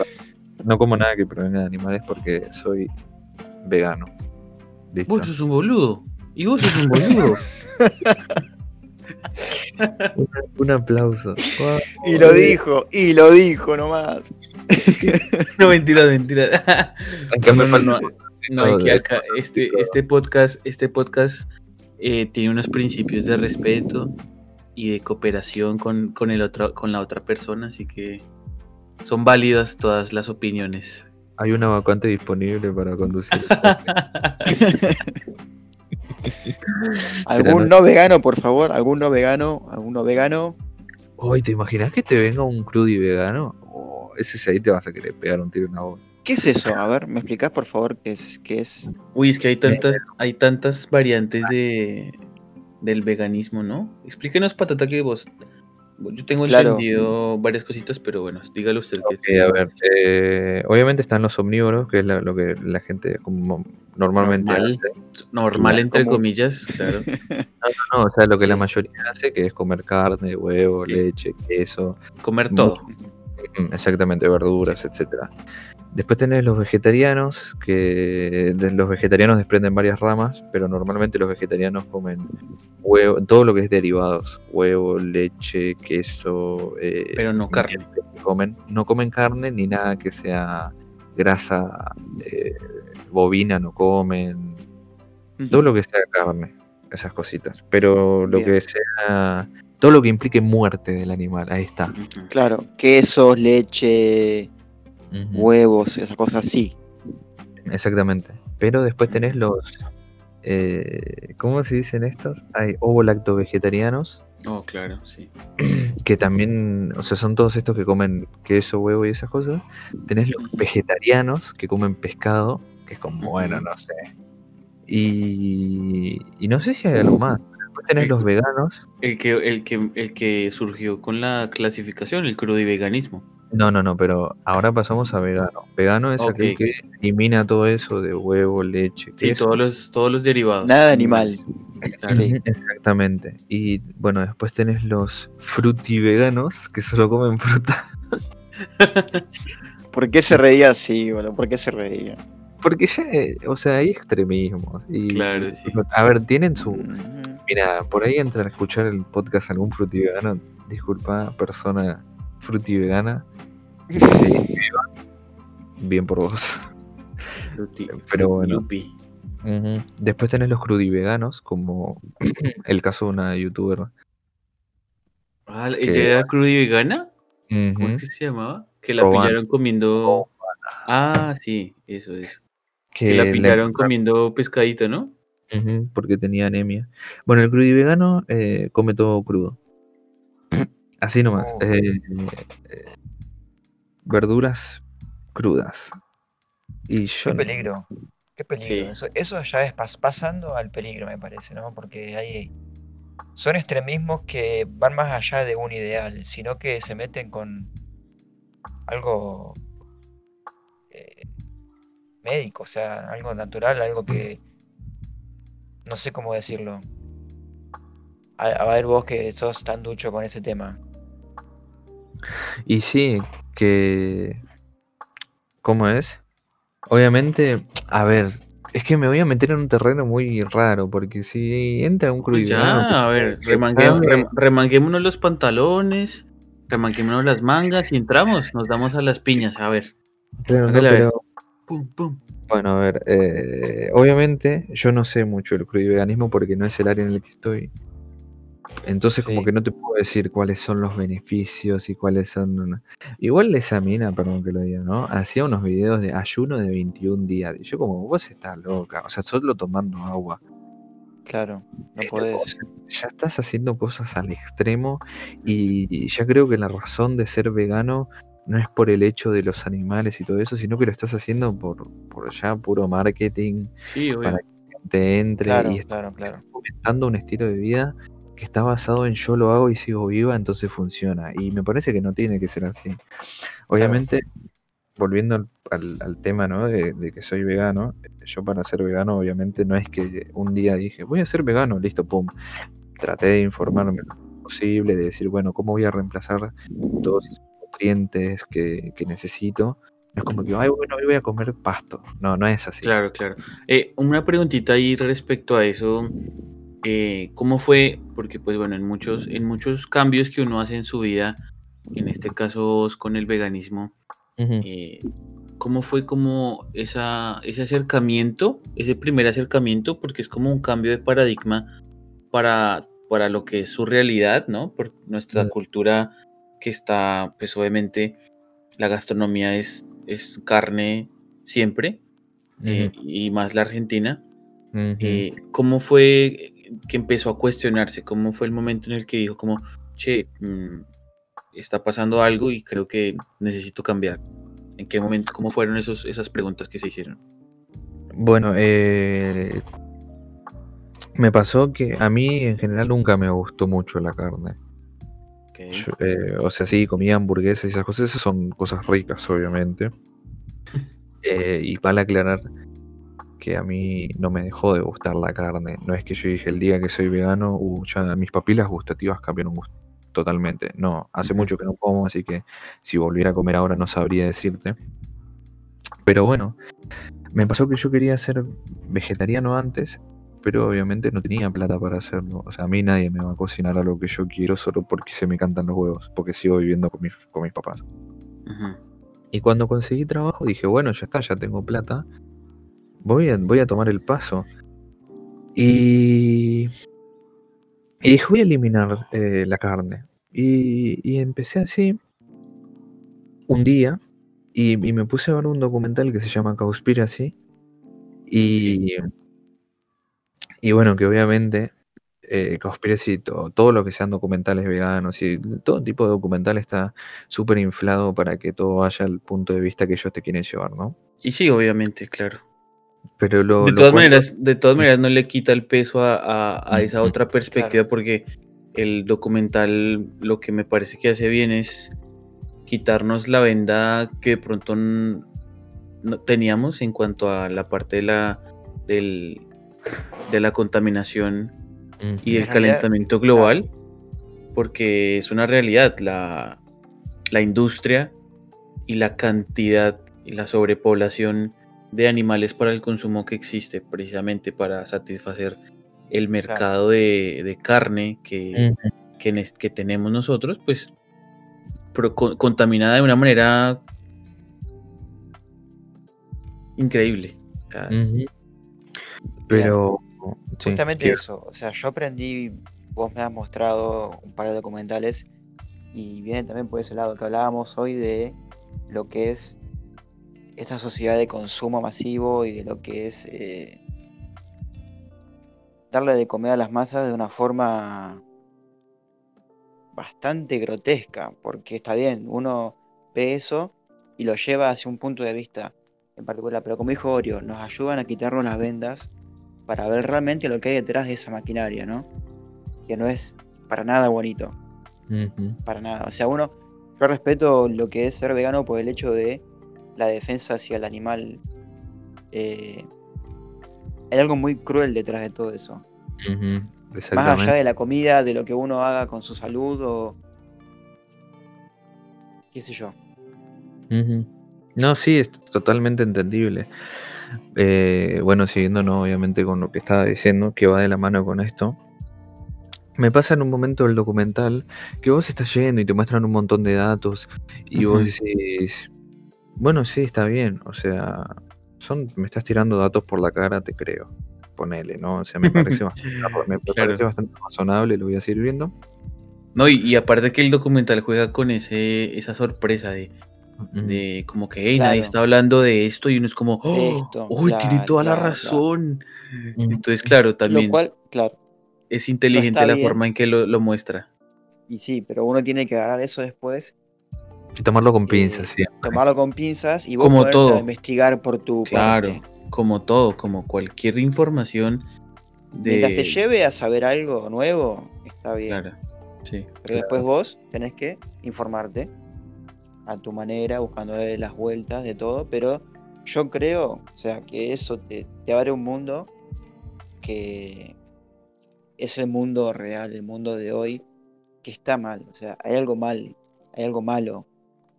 no como nada que provenga de animales porque soy vegano. Listo. Vos sos un boludo. Y vos sos un boludo. Un aplauso. Y lo dijo, y lo dijo nomás. no, mentira, mentira. Acá me No, no, No, hay que acá, este, este podcast, este podcast eh, tiene unos principios de respeto y de cooperación con, con, el otro, con la otra persona, así que son válidas todas las opiniones. Hay una vacante disponible para conducir. ¿Algún no vegano, por favor? ¿Algún no vegano? ¿Algún no vegano? Hoy, ¿te imaginas que te venga un crudi vegano? Oh, ese sí ahí te vas a querer pegar un tiro en la boca. ¿Qué es eso? A ver, ¿me explicás, por favor, qué es? Qué es? Uy, es que hay tantas, hay tantas variantes de, del veganismo, ¿no? Explíquenos, Patata, que vos... Yo tengo Claro. entendido varias cositas, pero bueno, dígalo usted. que- Ok, a ver. eh, obviamente están los omnívoros, que es la- lo que la gente como normalmente Normal. hace. Normal, entre Como- comillas, claro. No, o sea, lo que la mayoría hace, que es comer carne, huevo, leche, queso, Comer todo. exactamente, verduras, etcétera. Después tenés los vegetarianos, que de los vegetarianos desprenden varias ramas, pero normalmente los vegetarianos comen huevo, todo lo que es derivados, huevo, leche, queso, eh, Pero no carne. comen, no comen carne ni nada que sea grasa eh, bovina, no comen, todo lo que sea carne, esas cositas. Pero lo Bien. que sea, todo lo que implique muerte del animal, ahí está. Claro, quesos, leche, Huevos, esas cosas así. Exactamente. Pero después tenés los. eh, ¿Cómo se dicen estos? Hay ovo-lacto vegetarianos, Oh, claro, sí. que también, o sea, son todos estos que comen queso, huevo y esas cosas. Tenés los vegetarianos que comen pescado, que es como, bueno, no sé. Y, y no sé si hay algo más. Después tenés los veganos. El que, el que, el que surgió con la clasificación, el crudiveganismo. No, no, no, pero ahora pasamos a vegano. Vegano es aquel que elimina todo eso de huevo, leche, Sí, queso. todos los, todos los derivados. Nada de animal. Claro. Sí. Exactamente. Y bueno, después tenés los frutiveganos que solo comen fruta. ¿Por qué se reía así, boludo? ¿Por qué se reía? Porque ya, eh, o sea, hay extremismos. Y, Claro, sí. A ver, tienen su. Mira, por ahí entran a escuchar el podcast algún frutivegano. Disculpa, persona frutivegana. Sí, bien por vos. Fruti- Pero bueno. Después tenés los crudiveganos, como el caso de una youtuber. Ah, Que- ¿Ella era crudivegana? ¿Cómo Ujú. es que se llamaba? Que la pillaron comiendo. Ah, sí, eso, eso. Que Que la le- pillaron comiendo pescadito, ¿no? Porque tenía anemia. Bueno, el crudivegano eh, come todo crudo. Así nomás. Oh. eh, eh, verduras crudas. Y yo Qué no- peligro. Qué peligro. Sí. Eso, eso ya es pas- pasando al peligro, me parece, ¿no? Porque hay. Son extremismos que van más allá de un ideal, sino que se meten con algo eh, médico, o sea, algo natural, algo que. No sé cómo decirlo. A, a ver, vos que sos tan ducho con ese tema. Y sí, que... ¿Cómo es? Obviamente, a ver, es que me voy a meter en un terreno muy raro, porque si entra un Pues crudivegano... ya, a ver, rem- remanguémonos los pantalones, remanguémonos las mangas y entramos, nos damos a las piñas, a ver. Claro, no, hágale a ver. pero Pum, pum. Bueno, a ver, eh, obviamente yo no sé mucho del crudiveganismo porque no es el área en el que estoy. Entonces como que no te puedo decir cuáles son los beneficios y cuáles son... Igual esa mina, perdón que lo diga, ¿no? Hacía unos videos de ayuno de 21 días. Y yo como, vos estás loca. O sea, solo tomando agua. Claro, no podés. ya estás haciendo cosas al extremo y, ya creo que la razón de ser vegano no es por el hecho de los animales y todo eso, sino que lo estás haciendo por, por ya puro marketing, Sí, obvio. Para- te entre Claro, y estás claro, claro. fomentando un estilo de vida que está basado en yo lo hago y sigo viva, entonces funciona. Y me parece que no tiene que ser así. Obviamente, volviendo al, tema ¿no? de, que soy vegano, yo para ser vegano obviamente no es que un día dije, voy a ser vegano, listo, pum. Traté de informarme lo posible, de decir, bueno, ¿cómo voy a reemplazar todos esos nutrientes que, que necesito? No es como que, ay, bueno, hoy voy a comer pasto. No, no es así. Claro, claro. Eh, una preguntita ahí respecto a eso. Eh, ¿Cómo fue? Porque, pues bueno, en muchos, en muchos cambios que uno hace en su vida, en este caso con el veganismo, eh, ¿cómo fue como esa, ese acercamiento, ese primer acercamiento? Porque es como un cambio de paradigma para, para lo que es su realidad, ¿no? Por nuestra cultura que está, pues obviamente, la gastronomía es es carne siempre, eh, y más la Argentina. Eh, ¿Cómo fue que empezó a cuestionarse? ¿Cómo fue el momento en el que dijo como, che, mm, está pasando algo y creo que necesito cambiar? ¿En qué momento, cómo fueron esos, esas preguntas que se hicieron? Bueno, eh, me pasó que a mí en general nunca me gustó mucho la carne. Eh, o sea, sí, comía hamburguesas y esas cosas, esas son cosas ricas, obviamente. Eh, y para aclarar que a mí no me dejó de gustar la carne. No es que yo dije el día que soy vegano, uh, ya mis papilas gustativas cambiaron totalmente. No, hace mucho que no como, así que si volviera a comer ahora no sabría decirte. Pero bueno, me pasó que yo quería ser vegetariano antes pero obviamente no tenía plata para hacerlo. O sea, a mí nadie me va a cocinar a lo que yo quiero solo porque se me cantan los huevos, porque sigo viviendo con mis, con mis papás. Y cuando conseguí trabajo dije, bueno, ya está, ya tengo plata, voy a, voy a tomar el paso. Y, y dije, voy a eliminar eh, la carne. Y, y, empecé así un día y, y, me puse a ver un documental que se llama Cowspiracy. Y y bueno, que obviamente eh, Conspiracy, todo, todo, lo que sean documentales veganos y todo tipo de documental está súper inflado para que todo vaya al punto de vista que ellos te quieren llevar, ¿no? Y sí, obviamente, claro. Pero lo, de, todas maneras, de todas maneras, no le quita el peso a, a, esa otra perspectiva porque el documental lo que me parece que hace bien es quitarnos la venda que de pronto no teníamos en cuanto a la parte de la del de la contaminación y el calentamiento global, porque es una realidad, la, la industria y la cantidad y la sobrepoblación de animales para el consumo que existe precisamente para satisfacer el mercado de, carne que, que, tenemos nosotros, pues contaminada de una manera increíble. Pero. justamente eso. O sea, yo aprendí. Vos me has mostrado un par de documentales. Y viene también por ese lado que hablábamos hoy de lo que es esta sociedad de consumo masivo y de lo que es eh, darle de comer a las masas de una forma bastante grotesca, porque está bien, uno ve eso y lo lleva hacia un punto de vista en particular, pero como dijo Orio, nos ayudan a quitarnos las vendas para ver realmente lo que hay detrás de esa maquinaria, ¿no? Que no es para nada bonito. Para nada. O sea, uno, yo respeto lo que es ser vegano por el hecho de la defensa hacia el animal. Eh, hay algo muy cruel detrás de todo eso. Más allá de la comida, de lo que uno haga con su salud o. qué sé yo. No, sí, es totalmente entendible. Eh, bueno, siguiendo obviamente con lo que estaba diciendo, que va de la mano con esto. Me pasa en un momento del documental que vos estás yendo y te muestran un montón de datos y vos decís, bueno, sí, está bien, o sea, son, me estás tirando datos por la cara, te creo, ponele, ¿no? O sea, me parece, bastante, razonable, lo voy a seguir viendo. No, y, y, aparte que el documental juega con ese, esa sorpresa de, de como que nadie está hablando de esto y uno es como, ¡oh! ¡Uy, tiene toda la razón! Entonces, claro, también claro, es inteligente la forma en que lo, muestra. Y sí, pero uno tiene que agarrar eso después. Y tomarlo con pinzas, sí. Tomarlo con pinzas y vos como investigar por tu Claro, como todo, como cualquier información Mientras te lleve a saber algo nuevo, está bien. Claro, sí. Pero después vos tenés que informarte a tu manera, buscándole las vueltas de todo. Pero yo creo, o sea, que eso te, te abre un mundo que es el mundo real, el mundo de hoy, que está mal. O sea, hay algo mal, hay algo malo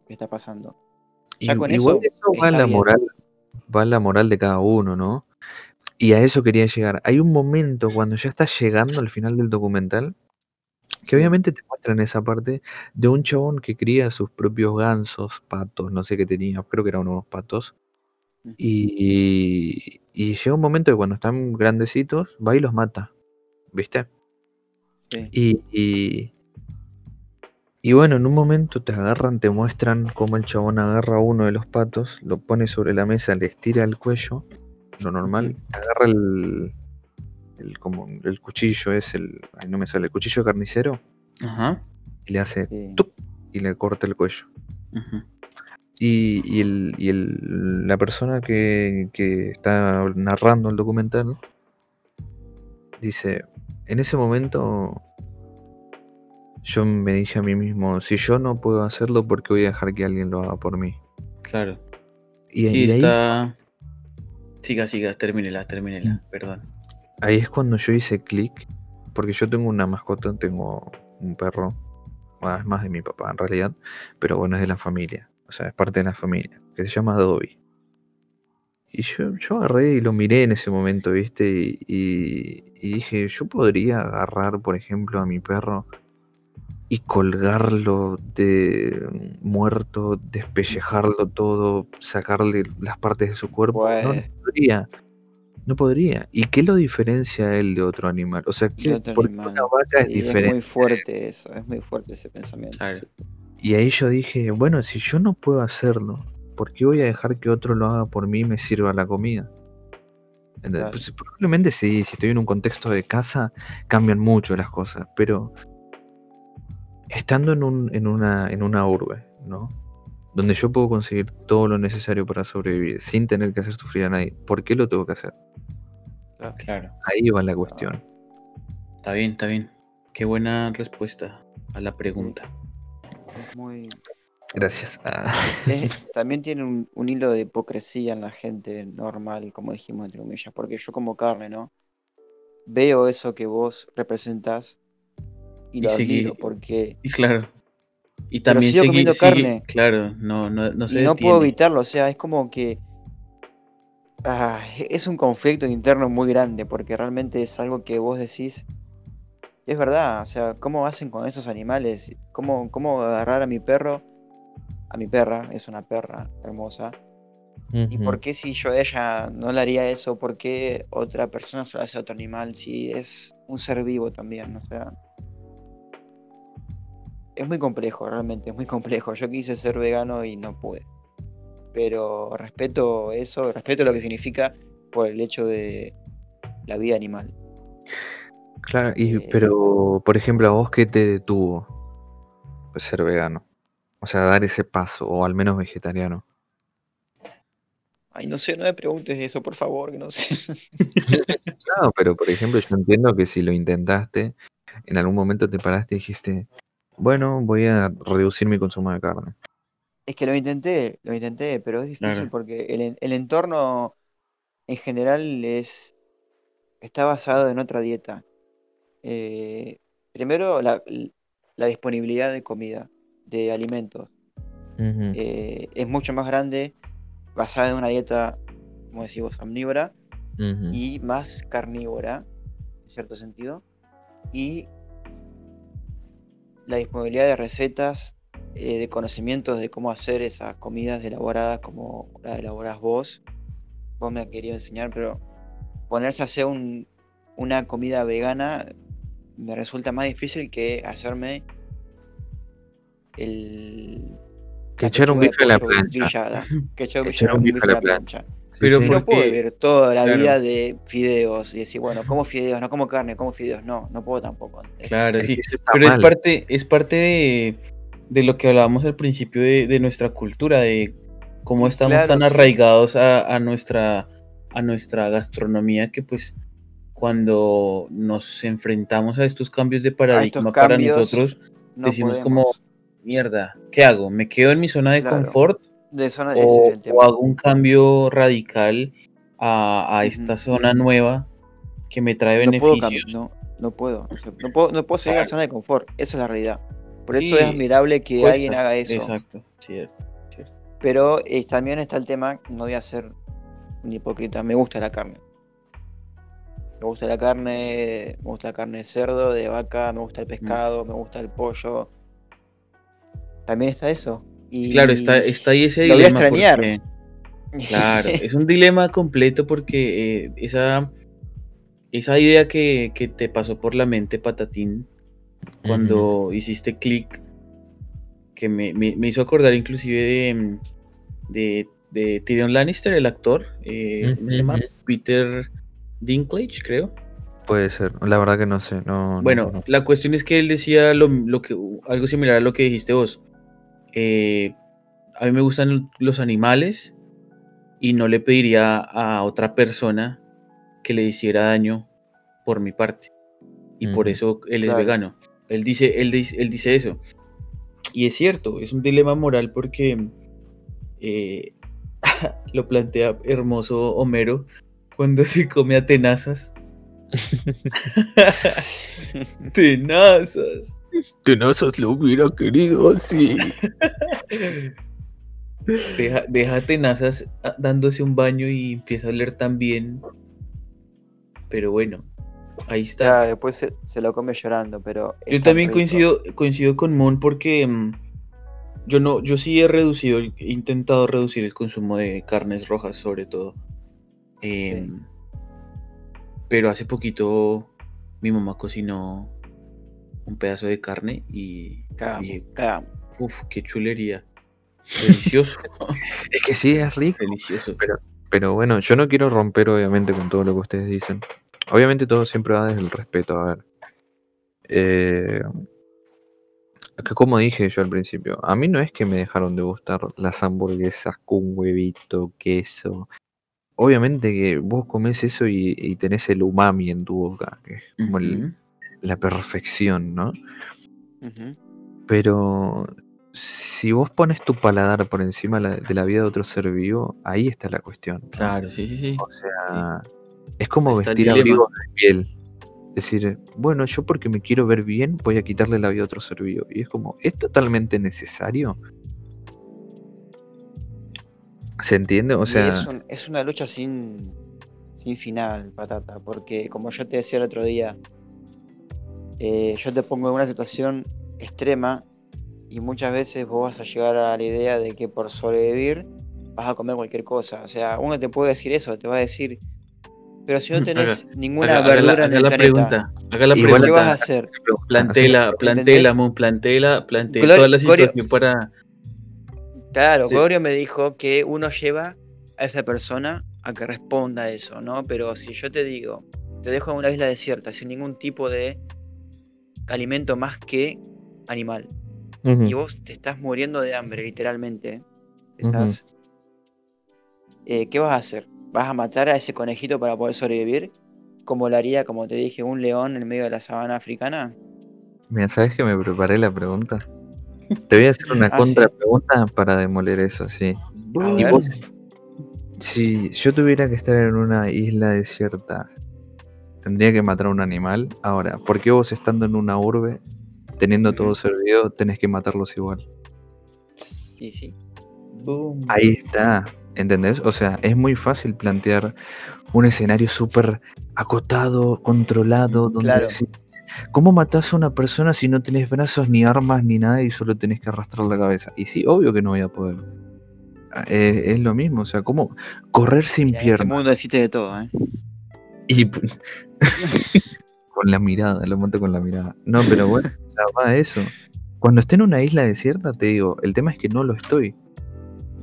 que está pasando. Ya Y- con igual eso va la bien. moral, va la moral de cada uno, ¿no? Y a eso quería llegar. Hay un momento cuando ya estás llegando al final del documental, que obviamente te muestran esa parte de un chabón que cría sus propios gansos, patos, no sé qué tenía, creo que eran unos patos. Y, y llega un momento que cuando están grandecitos, va y los mata, ¿viste? Sí. Y, y, y bueno, en un momento te agarran, te muestran cómo el chabón agarra a uno de los patos, lo pone sobre la mesa, le estira el cuello, lo normal, agarra el, el, como el cuchillo, es el, ay, no me sale, el cuchillo carnicero, Ajá. y le hace sí. tup, y le corta el cuello. Y, y el, y el- la persona que, que está narrando el documental dice, en ese momento yo me dije a mí mismo, si yo no puedo hacerlo, ¿por qué voy a dejar que alguien lo haga por mí? Claro. Y, Sí, y ahí, está. Siga, siga, termínela, termínela, Mm. perdón. ahí es cuando yo hice clic, porque yo tengo una mascota, tengo un perro, bueno, es más de mi papá en realidad, pero bueno, es de la familia, o sea, es parte de la familia, que se llama Dobby. Y yo, yo agarré y lo miré en ese momento, ¿viste? Y, y- y dije, yo podría agarrar, por ejemplo, a mi perro y colgarlo de muerto, despellejarlo todo, sacarle las partes de su cuerpo. No, no podría. No podría. ¿Y qué lo diferencia a él de otro animal? O sea, de ¿qué, otro por qué animal. una vaca es Sí, es diferente? muy fuerte eso, es muy fuerte ese pensamiento. Claro. Y ahí yo dije, bueno, si yo no puedo hacerlo, ¿por qué voy a dejar que otro lo haga por mí y me sirva la comida? ¿Entendés? Claro. Pues, probablemente sí, si estoy en un contexto de casa, cambian mucho las cosas, pero estando en, un, en, una, en una urbe, ¿no? Donde yo puedo conseguir todo lo necesario para sobrevivir sin tener que hacer sufrir a nadie, ¿por qué lo tengo que hacer? Claro. Ahí va la cuestión. Está bien, está bien. Qué buena respuesta a la pregunta. Muy, Gracias. Ah. Eh, también tiene un, un hilo de hipocresía en la gente normal, como dijimos entre comillas, porque yo como carne, ¿no? Veo eso que vos representás y Y lo seguí- admiro, porque Y claro. Y Pero también sigo seguir- comiendo sigue- carne. Claro, no, no, no se y no puedo evitarlo, o sea, es como que ah, es un conflicto interno muy grande, porque realmente es algo que vos decís, es verdad, o sea, ¿cómo hacen con esos animales? ¿Cómo, cómo agarrar a mi perro? A mi perra, es una perra hermosa. ¿Y por qué si yo a ella no le haría eso? ¿Por qué otra persona se lo hace a otro animal si es un ser vivo también? O sea, es muy complejo, realmente, es muy complejo. Yo quise ser vegano y no pude. Pero respeto eso, respeto lo que significa por el hecho de la vida animal. Claro, y, Eh, pero por ejemplo, a vos qué te detuvo de ser vegano? O sea, dar ese paso, o al menos vegetariano. Ay, no sé, no me preguntes eso, por favor, que no sé. No, pero por ejemplo, yo entiendo que si lo intentaste, en algún momento te paraste y dijiste, bueno, voy a reducir mi consumo de carne. Es que lo intenté, lo intenté, pero es difícil Claro. porque el, el entorno en general es está basado en otra dieta. Eh, primero, la, la disponibilidad de comida, de alimentos. Eh, es mucho más grande, basada en una dieta, como decís vos, omnívora y más carnívora, en cierto sentido. Y la disponibilidad de recetas, eh, de conocimientos de cómo hacer esas comidas elaboradas como la elaborás vos. Vos me has querido enseñar, pero ponerse a hacer un- una comida vegana me resulta más difícil que hacerme el... Que echar un bife a la plancha. que echar, un bife a la plancha. Pero sí. Y ¿por no puedo vivir toda la Claro. vida de fideos y decir, bueno, como fideos, no como carne, como fideos. No, no puedo tampoco. Es- Claro, Es sí. Pero es mal. parte, es parte de, de lo que hablábamos al principio de, de nuestra cultura, de cómo estamos Claro, tan sí. arraigados a, a nuestra, a nuestra gastronomía que pues cuando nos enfrentamos a estos cambios de paradigma estos para cambios, nosotros, No decimos como, podemos. mierda, ¿qué hago? ¿Me quedo en mi zona de Claro. confort De zona, ese o, es el tema. o hago un cambio radical a, a esta zona nueva que me trae no puedo, beneficios? no, no puedo. no puedo, no puedo salir de la zona de confort. Esa es la realidad. Por eso Sí, es admirable que Cuesta. alguien haga eso. Exacto, cierto. Pero eh, también está el tema, no voy a ser un hipócrita, me gusta la carne. Me gusta la carne, me gusta la carne de cerdo, de vaca, me gusta el pescado, me gusta el pollo. También está eso. Y Claro, está, está ahí ese lo voy a dilema. extrañar. porque- Claro, es un dilema completo porque eh, esa, esa idea que, que te pasó por la mente, Patatín, cuando hiciste clic, que me, me- me hizo acordar inclusive de, de, de Tyrion Lannister, el actor, eh, ¿cómo se llama? Peter Dinklage, creo. Puede ser, la verdad que no sé. No, no Bueno, la cuestión es que él decía lo, lo que, algo similar a lo que dijiste vos. Eh, a mí me gustan los animales y no le pediría a otra persona que le hiciera daño por mi parte. Y por eso él es vegano. Él dice, él, dice- él dice eso. Y es cierto, es un dilema moral porque eh, lo plantea hermoso Homero cuando se come a tenazas. tenazas. Tenazas lo hubiera querido así. Deja, deja a tenazas ah, dándose un baño y empieza a oler tan bien. Pero bueno, ahí está. Ya, después se, se lo come llorando, pero. Yo también rico. coincido, coincido con Moon porque mm, yo no, yo sí he reducido, he intentado reducir el consumo de carnes rojas sobre todo. Em, Pero hace poquito mi mamá cocinó un pedazo de carne y Cagamos, uff, qué chulería. Delicioso, Es que sí, es rico. delicioso. Pero bueno, yo no quiero romper obviamente con todo lo que ustedes dicen. Obviamente todo siempre va desde el respeto, a ver. Eh, que como dije yo al principio, a mí no es que me dejaron de gustar las hamburguesas con huevito, queso. Obviamente que vos comés eso y, y tenés el umami en tu boca, que es como el-. La perfección, ¿no? Pero si vos pones tu paladar por encima la- de la vida de otro ser vivo, ahí está la cuestión. ¿no? Claro, sí, sí, sí. O sea, es como está vestir abrigos de piel. Decir, bueno, yo porque me quiero ver bien, voy a quitarle la vida a otro ser vivo. Y es como, ¿es totalmente necesario? ¿Se entiende? O sea, es, un- es una lucha sin, sin final, patata, porque como yo te decía el otro día, eh, yo te pongo en una situación extrema y muchas veces vos vas a llegar a la idea de que por sobrevivir vas a comer cualquier cosa. O sea, uno te puede decir eso, te va a decir, pero si no tenés ninguna verdura en haga el la planeta, pregunta. Haga la Igual ¿qué pregunta. vas a hacer? Plantela, plantela. Moon, plantela, plantela toda la situación para. Claro, Sí. Gorio me dijo que uno lleva a esa persona a que responda a eso, ¿no? Pero si yo te digo, te dejo en una isla desierta sin ningún tipo de alimento más que animal, y vos te estás muriendo de hambre, literalmente, te Ujú. estás- eh, ¿qué vas a hacer? ¿Vas a matar a ese conejito para poder sobrevivir? Como lo haría, como te dije, un león en medio de la sabana africana. Mira, ¿sabes que me preparé la pregunta? Te voy a hacer una Ah, sí. contrapregunta para demoler eso, sí. Y vos, si yo tuviera que estar en una isla desierta, tendría que matar a un animal. Ahora, ¿por qué vos estando en una urbe, teniendo todo servido, tenés que matarlos igual? Sí, sí. Boom. Ahí está, ¿entendés? O sea, es muy fácil plantear un escenario súper acotado, controlado, donde Claro. decís, ¿cómo matás a una persona si no tenés brazos, ni armas, ni nada y solo tenés que arrastrar la cabeza? Y sí, obvio que no voy a poder. Ah, eh, es lo mismo, o sea, ¿cómo correr sin Mira, en este piernas? mundo existe de todo, ¿eh? Y con la mirada, lo mato con la mirada. No, pero bueno, va a eso. Cuando esté en una isla desierta, te digo, el tema es que no lo estoy.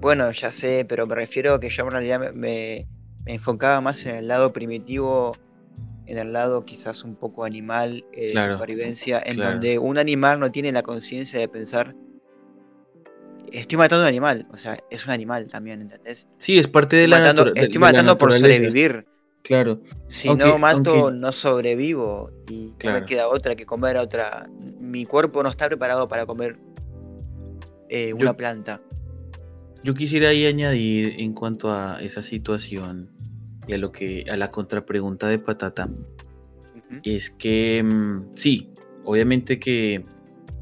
Bueno, ya sé, pero me refiero a que yo en realidad me, me- me enfocaba más en el lado primitivo, en el lado quizás un poco animal eh, de supervivencia, en claro. donde un animal no tiene la conciencia de pensar, estoy matando a un animal, o sea, es un animal también, ¿entendés? Sí, es parte de la matando, natura- de- estoy de la matando por naturaleza. sobrevivir, Claro. Si Aunque- no mato, aunque- no sobrevivo y Claro. me queda otra que comer a otra. Mi cuerpo no está preparado para comer eh, una Yo- planta. Yo quisiera ahí añadir en cuanto a esa situación y a lo que a la contrapregunta de Patata es que mm, sí, obviamente que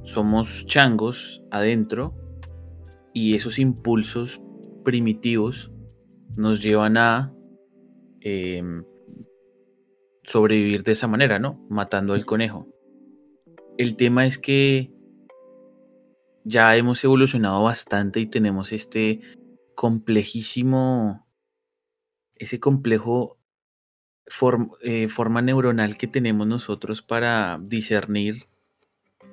somos changos adentro y esos impulsos primitivos nos llevan a em, sobrevivir de esa manera, ¿no? Matando al conejo. El tema es que ya hemos evolucionado bastante y tenemos este complejísimo, ese complejo form- eh, forma neuronal que tenemos nosotros para discernir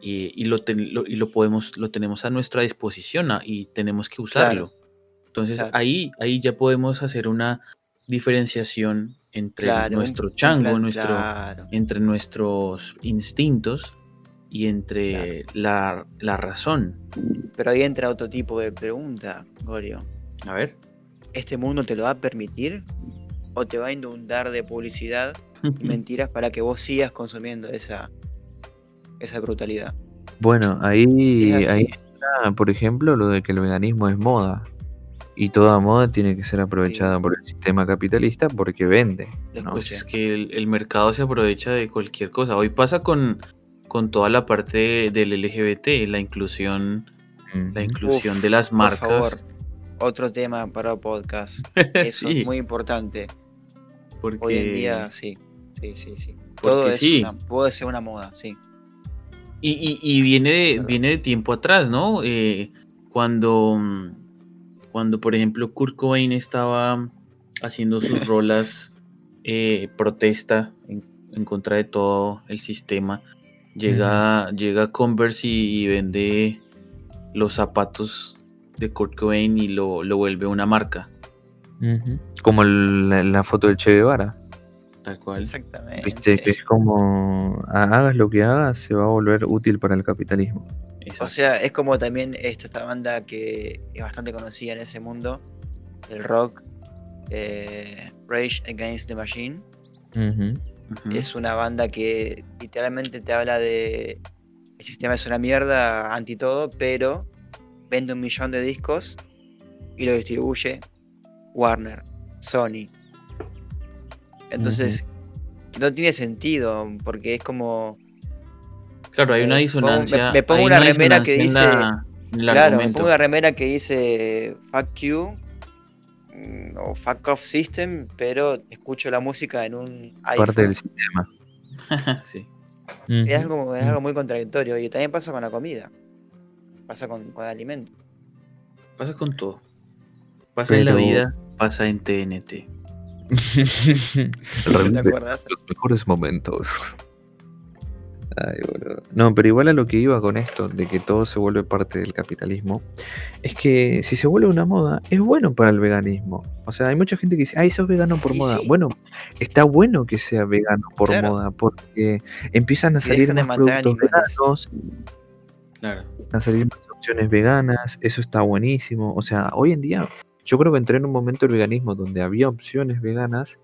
y, y lo, ten- lo- y lo podemos, lo tenemos a nuestra disposición y tenemos que usarlo. Entonces claro. ahí, ahí ya podemos hacer una diferenciación entre Claro, nuestro chango, plan- nuestro, claro. entre nuestros instintos y entre la, la razón. Pero ahí entra otro tipo de pregunta, Gorio. A ver. ¿Este mundo te lo va a permitir? ¿O te va a inundar de publicidad y mentiras para que vos sigas consumiendo esa, esa brutalidad? Bueno, ahí, ahí está, por ejemplo, lo de que el veganismo es moda. Y toda moda tiene que ser aprovechada por el sistema capitalista porque vende. ¿no? Pues es que el, el mercado se aprovecha de cualquier cosa. Hoy pasa con, con toda la parte del LGBT, la inclusión, la Ujú. inclusión Uf, de las por marcas. favor, otro tema para podcast. Eso Sí, es muy importante. porque, Hoy en día, sí. Sí, sí, sí. Todo es sí. una, puede ser una moda, sí. Y, y- y viene, de, Claro. viene de tiempo atrás, ¿no? Eh, cuando, mm, cuando, por ejemplo, Kurt Cobain estaba haciendo sus rolas eh, protesta en, en contra de todo el sistema, llega, llega Converse y, y vende los zapatos de Kurt Cobain y lo, lo vuelve una marca. Como el- la, la foto del Che Guevara. tal cual. Exactamente. Viste, que es como ha- hagas lo que hagas, se va a volver útil para el capitalismo. Exacto. O sea, es como también esta, esta banda que es bastante conocida en ese mundo, el rock, eh, Rage Against the Machine. Es una banda que literalmente te habla de el sistema es una mierda anti todo, pero vende un millón de discos y lo distribuye Warner, Sony. Entonces, no tiene sentido, porque es como Claro, hay una me pongo- me- disonancia. me pongo una remera que la- el Claro, me pongo una remera que dice Fuck you mm, o Fuck off system, pero escucho la música en un iPhone. Parte del sistema. sí. Es algo, es algo muy contradictorio y también pasa con la comida. Pasa con, con el alimento. Pasa con todo. Pasa en la vida, pasa en TNT. El ¿Te remix de acuerdas? los mejores momentos. Ay, boludo. No, pero igual a lo que iba con esto, de que todo se vuelve parte del capitalismo, es que si se vuelve una moda, es bueno para el veganismo. O sea, hay mucha gente que dice, ay, sos vegano por Y moda. sí. Bueno, está bueno que sea vegano por Claro. moda, porque empiezan a Si salir más productos veganos, Claro. a salir más opciones veganas, eso está buenísimo. O sea, hoy en día, yo creo que entré en un momento del veganismo donde había opciones veganas,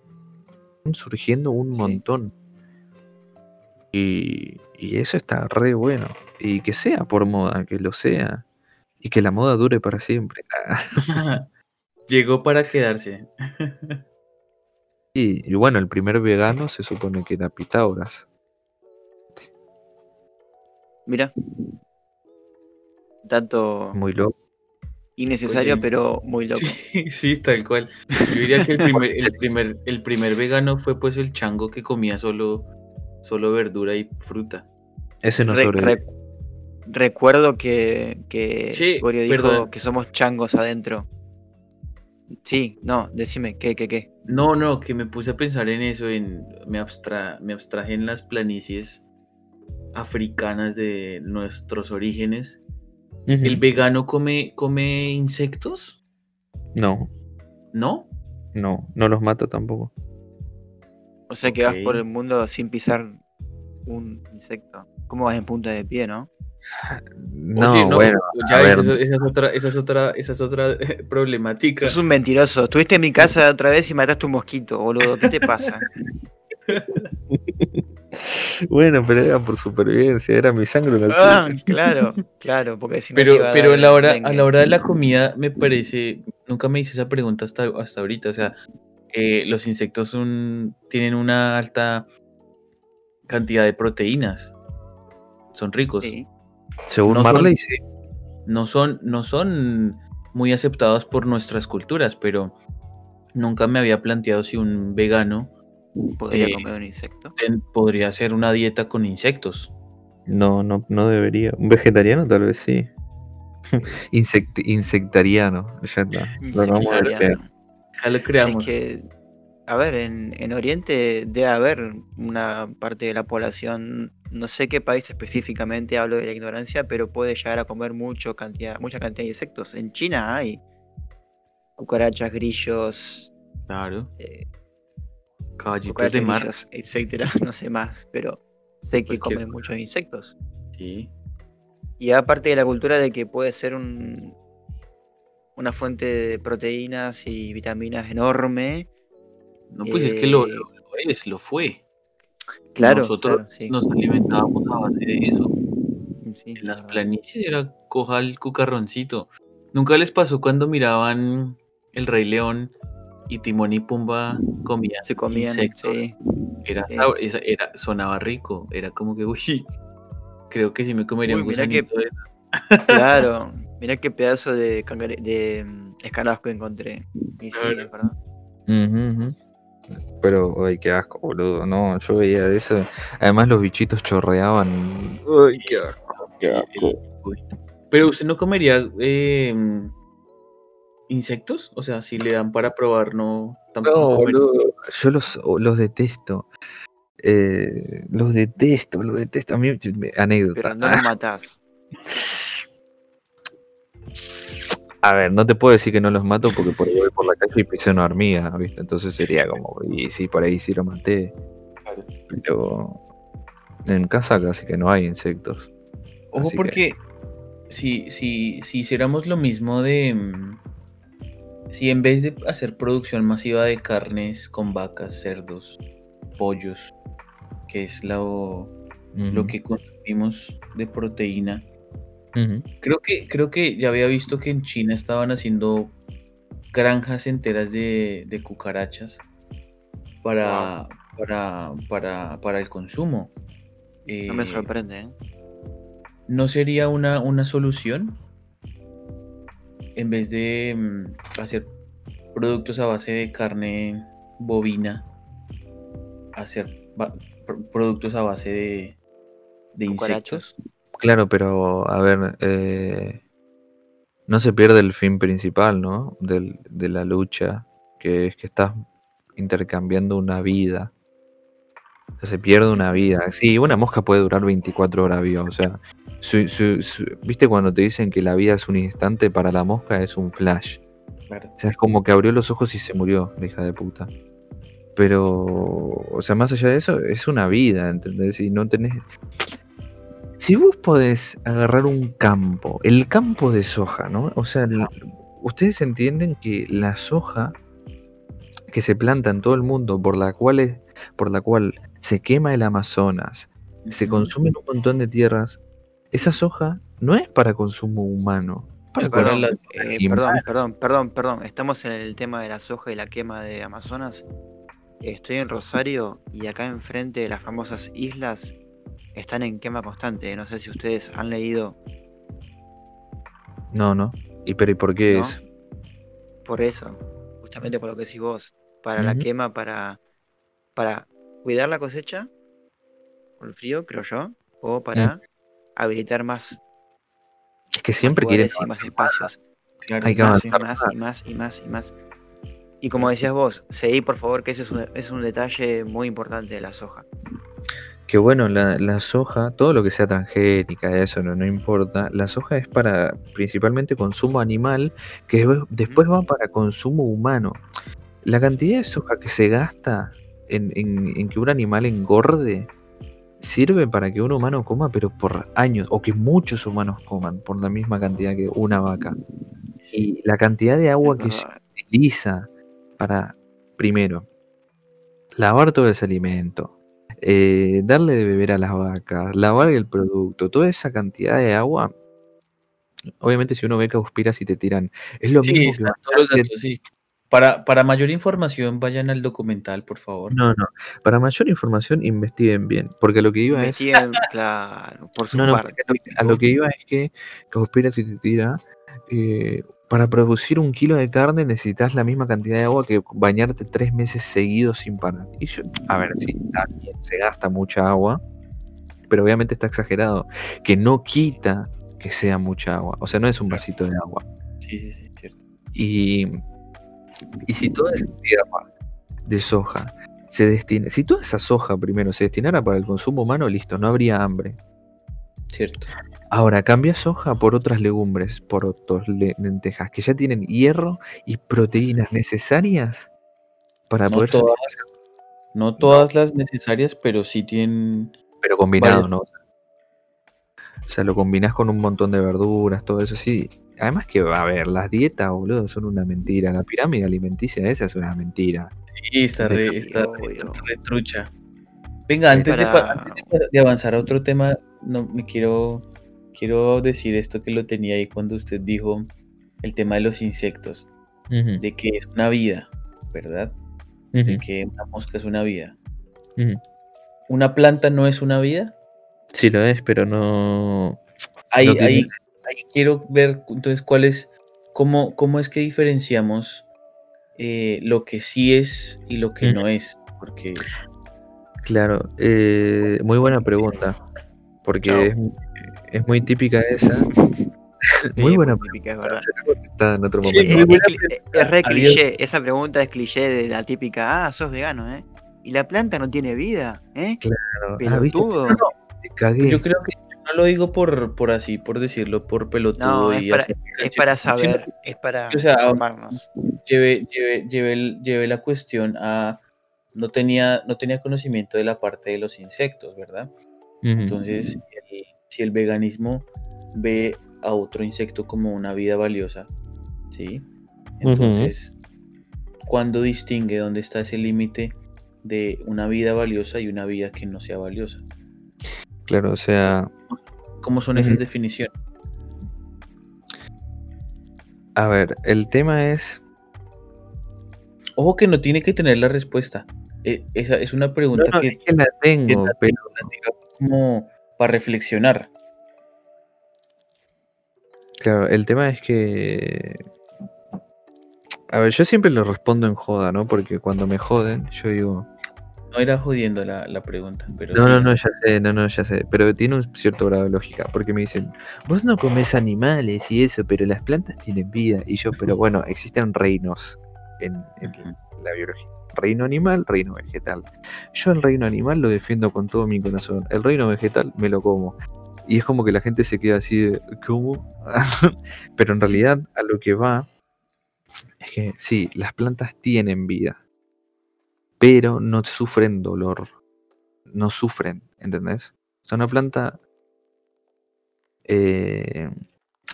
surgiendo un Sí. montón. Y, y eso está re bueno. Y que sea por moda, que lo sea. Y que la moda dure para siempre. Llegó para quedarse. Y, y bueno, el primer vegano se supone que era Pitágoras. Mira. Tanto Muy loco. innecesario, Oye. pero muy loco. Sí, sí, tal cual. Yo diría que el primer, el primer, el primer vegano fue pues el chango que comía solo, solo verdura y fruta. Ese no Re- re- recuerdo que, que Sí, Gorio dijo perdón. que somos changos adentro. Sí, no, decime, ¿qué, qué, qué? No, no, que me puse a pensar en eso, en, me, abstra, me abstraje en las planicies africanas de nuestros orígenes. ¿El vegano come, come insectos? No, ¿No? no, no los mata tampoco. O sea que vas por el mundo sin pisar un insecto. ¿Cómo vas en punta de pie, no? No, Oye, no, bueno, ya esa, esa es otra, esa es otra, esa es otra eh, problemática. Sos un mentiroso. Estuviste en mi casa otra vez y mataste un mosquito, boludo. ¿Qué te pasa? bueno, pero era por supervivencia, era mi sangre la Ah, claro, claro, porque si Pero, pero a la hora, a la hora de la comida me parece, nunca me hice esa pregunta hasta, hasta ahorita. O sea, eh, los insectos son, tienen una alta cantidad de proteínas. Son ricos. Sí. Según no son- Marley, sí. No son, no son muy aceptados por nuestras culturas, pero nunca me había planteado si un vegano Podría Eh, comer un insecto. podría hacer una dieta con insectos. No, no, no debería. Un vegetariano tal vez sí. Insect- insectariano, ya está. Lo acabamos de crear. Ya lo Es creamos. que, a ver, en, en Oriente debe haber una parte de la población, no sé qué país específicamente, hablo de la ignorancia, pero puede llegar a comer mucho cantidad, mucha cantidad de insectos. En China hay cucarachas, grillos, Claro. eh, Caballitos de mar. grillos, etcétera, no sé más, pero sé que comen muchos insectos. Sí. Y aparte de la cultura de que puede ser un, una fuente de proteínas y vitaminas enorme. No, pues es que lo, Eh, lo- lo es, lo fue. Claro, Nosotros claro, sí. nos alimentábamos a base de eso. sí, En las la verdad. planicies era coja el cucarroncito. ¿Nunca les pasó cuando miraban El Rey León y Timón y Pumba comían Se comían, insectos? sí. Era, sabor- era, sonaba rico. Era como que, uy, creo que sí me comería Uy, un que- de- Claro, mirá qué pedazo de, de mm, escarabajo encontré. Y sí, Claro. Pero, ay, qué asco, boludo. No, yo veía eso. Además, los bichitos chorreaban. Ay, qué asco, qué asco. Uy. Pero usted no comería eh, insectos? O sea, si le dan para probar, no tampoco No, boludo. Yo los, los detesto. Eh, los detesto, los detesto. A mí, me- anécdota. Pero no lo matás. A ver, no te puedo decir que no los mato porque por ahí voy por la calle y pisé una hormiga, ¿viste? Entonces sería como, y sí, por ahí sí lo maté. Pero en casa casi que no hay insectos. Ojo, Así que- porque si, si, si hiciéramos lo mismo de. mm, Si en vez de hacer producción masiva de carnes con vacas, cerdos, pollos, que es lo, lo que consumimos de proteína, creo que, creo que ya había visto que en China estaban haciendo granjas enteras de, de cucarachas para, para, para, para el consumo. No me Eh, sorprende, ¿eh? ¿No sería una, una solución? En vez de mm, hacer productos a base de carne bovina, hacer productos a base de, de insectos. Claro, pero a ver, eh, no se pierde el fin principal, ¿no? Del- de la lucha, que es que estás intercambiando una vida. O sea, se pierde una vida. Sí, una mosca puede durar 24 horas viva. O sea, su- su- su- ¿viste cuando te dicen que la vida es un instante? Para la mosca es un flash. Claro. O sea, es como que abrió los ojos y se murió, la hija de puta. Pero, o sea, más allá de eso, es una vida, ¿entendés? Y no tenés. Si vos podés agarrar un campo, el campo de soja, ¿no? O sea, el- ustedes entienden que la soja que se planta en todo el mundo, por la cual, es- por la cual se quema el Amazonas, se consumen un montón de tierras, esa soja no es para consumo humano. es para consumo Perdón, eh, perdón, perdón, perdón, perdón. Estamos en el tema de la soja y la quema de Amazonas. Estoy en Rosario y acá enfrente de las famosas islas están en quema constante. No sé si ustedes han leído No, no. ¿Y pero y por qué ¿no? es? por eso, justamente por lo que decís vos. Para la quema, para, para cuidar la cosecha por el frío, creo yo, o para habilitar más, Es que siempre y más espacios. Claro. Hay que más y más. y más y más y más. Y como decías vos, seguí por favor que ese es un, es un detalle muy importante de la soja. Que bueno, la, la soja, todo lo que sea transgénica, eso no, no importa. La soja es para principalmente consumo animal, que después- va para consumo humano. La cantidad de soja que se gasta en, en- en que un animal engorde, sirve para que un humano coma, pero por años, o que muchos humanos coman por la misma cantidad que una vaca. Y la cantidad de agua que se utiliza para, primero, lavar todo ese alimento, eh, darle de beber a las vacas, lavar el producto, toda esa cantidad de agua. Obviamente, si uno ve que auspiras y te tiran, es lo Sí, mismo que están todos los bañarte- datos, sí. Para, para mayor información, vayan al documental, por favor. No, no. Para mayor información, investiguen bien. Porque lo que iba es. Claro, por su No, no, parte. a lo, a lo que iba es que auspiras y te tira. eh, para producir un kilo de carne necesitas la misma cantidad de agua que bañarte tres meses seguidos sin parar. Y yo, a ver, sí, bien, se gasta mucha agua, pero obviamente está exagerado. Que no quita que sea mucha agua. O sea, no es un vasito de agua. Sí, sí, sí, cierto. Y, y si toda esa tierra de soja se destina, si toda esa soja primero se destinara para el consumo humano, listo, no habría hambre. Cierto. Ahora, cambia soja por otras legumbres, por otras le- lentejas, que ya tienen hierro y proteínas necesarias para No poder todas, no todas las necesarias, pero sí tienen. pero combinado. ¿no? O sea, lo combinás con un montón de verduras, todo eso sí. Además que, a ver, las dietas, boludo, son una mentira. La pirámide alimenticia esa es una mentira. Sí, está re, está re- trucha. Venga, antes, de, antes de avanzar a otro tema, no me quiero, quiero decir esto que lo tenía ahí cuando usted dijo el tema de los insectos, de que es una vida, ¿verdad? De que una mosca es una vida. ¿Una planta no es una vida? Sí lo es, pero no... Ahí, No tiene- ahí, ahí quiero ver entonces cuál es, cómo, cómo es que diferenciamos eh, lo que sí es y lo que no es. Porque Claro, eh, muy buena pregunta, porque es, es muy típica esa. Sí, muy buena típica, es verdad. pregunta, está en otro momento. Es, re Adiós. cliché, esa pregunta es cliché de la típica, ah, sos vegano, ¿eh? ¿Y la planta no tiene vida? ¿Eh? Claro. Ah. Pelotudo. Te cagué. yo creo que no lo digo por, por así, por decirlo, por pelotudo No, es y para, así, es para sino saber, es para o sea, informarnos. llevé, llevé, llevé la cuestión a no tenía, no tenía conocimiento de la parte de los insectos, ¿verdad? Entonces, el, si el veganismo ve a otro insecto como una vida valiosa, ¿sí? Entonces, ¿cuándo distingue dónde está ese límite de una vida valiosa y una vida que no sea valiosa? Claro, o sea, ¿Cómo son esas definiciones? a ver, el tema es. Ojo que no tiene que tener la respuesta. Eh, esa es una pregunta No, no, que, es que la que tengo, la pero la como para reflexionar. claro, el tema es que. A ver, yo siempre lo respondo en joda, ¿no? Porque cuando me joden, yo digo. No era jodiendo la, la pregunta, pero No, sí. no, no, ya sé, no, no, ya sé. Pero tiene un cierto grado de lógica. Porque me dicen, vos no comes animales y eso, pero las plantas tienen vida. Y yo, pero bueno, existen reinos en, la biología. Reino animal, reino vegetal. Yo el reino animal lo defiendo con todo mi corazón. El reino vegetal me lo como. Y es como que la gente se queda así de, ¿cómo? pero en realidad a lo que va es que sí, las plantas tienen vida. Pero no sufren dolor. No sufren, ¿entendés? O sea, una planta... eh,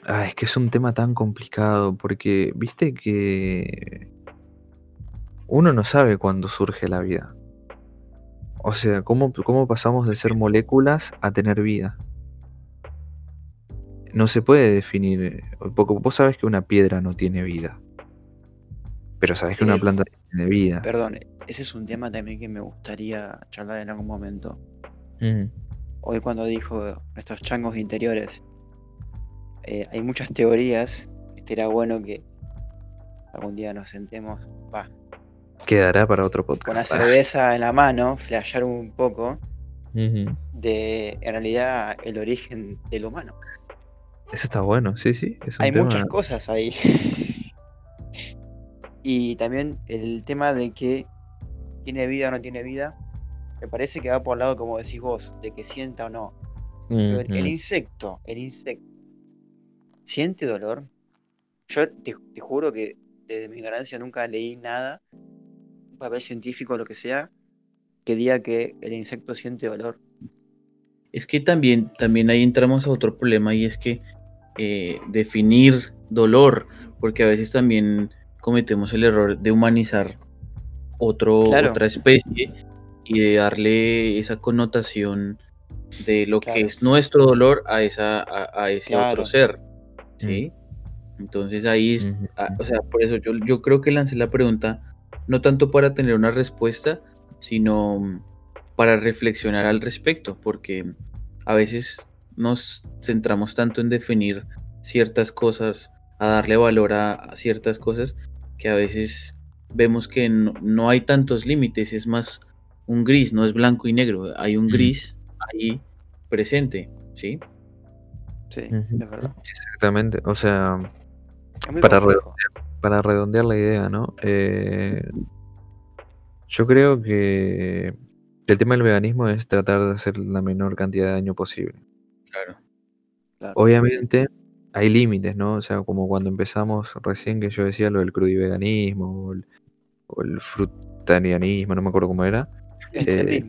ah, es que es un tema tan complicado porque, viste que uno no sabe cuándo surge la vida. O sea, ¿cómo, cómo pasamos de ser moléculas a tener vida? No se puede definir, eh, porque vos sabes que una piedra no tiene vida. Pero sabes que una Eh, planta tiene vida. Perdón, ese es un tema también que me gustaría charlar en algún momento. Mm, Hoy cuando dijo nuestros changos interiores, eh, hay muchas teorías. Estaría bueno que algún día nos sentemos, va, Quedará para otro con la podcast. cerveza en la mano, flashear un poco de, en realidad, el origen del humano. Eso está bueno, sí, sí. Es un Hay tema- muchas cosas ahí. y también el tema de que tiene vida o no tiene vida, me parece que va por el lado, como decís vos, de que sienta o no. Pero el, insecto, el insecto, ¿siente dolor? Yo te, te juro que desde mi ignorancia nunca leí nada, papel científico o lo que sea, que diga que el insecto siente dolor. es que también, también ahí entramos a otro problema y es que eh, definir dolor, porque a veces también cometemos el error de humanizar otro, otra especie y de darle esa connotación de lo que es nuestro dolor a, esa, a, ese otro ser. ¿sí? Mm. Entonces ahí, es, o sea, por eso yo, yo creo que lancé la pregunta, no tanto para tener una respuesta, sino para reflexionar al respecto, porque a veces nos centramos tanto en definir ciertas cosas, a darle valor a, ciertas cosas, que a veces vemos que no, hay tantos límites, es más un gris, no es blanco y negro, hay un gris ahí presente, ¿sí? Sí, es verdad. Exactamente, o sea, para redondear, para redondear, la idea, ¿no? Eh, yo creo que el tema del veganismo es tratar de hacer la menor cantidad de daño posible. Claro. Obviamente hay límites, ¿no? O sea, como cuando empezamos recién que yo decía lo del crudiveganismo o el, o el frutarianismo, no me acuerdo cómo era. Eh,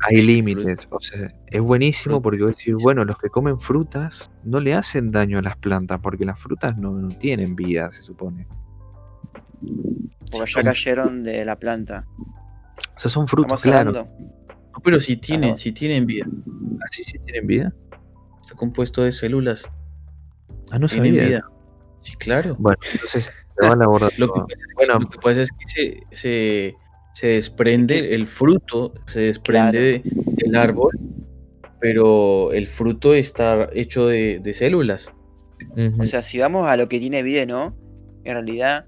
hay límites, o sea, es buenísimo porque vos decís, bueno, los que comen frutas no le hacen daño a las plantas porque las frutas no, tienen vida, se supone. Porque ya cayeron de la planta. O sea, son frutos, claro. pero si tienen, si tienen vida. ¿Ah, sí, sí tienen vida? Está compuesto de células. Ah, no sabía. Vida. Sí, claro. Bueno, entonces se van a abordar. lo, que pasa, bueno. lo que pasa es que se, se, desprende el fruto, se desprende del árbol, pero el fruto está hecho de, células. O sea, si vamos a lo que tiene vida, ¿no? En realidad,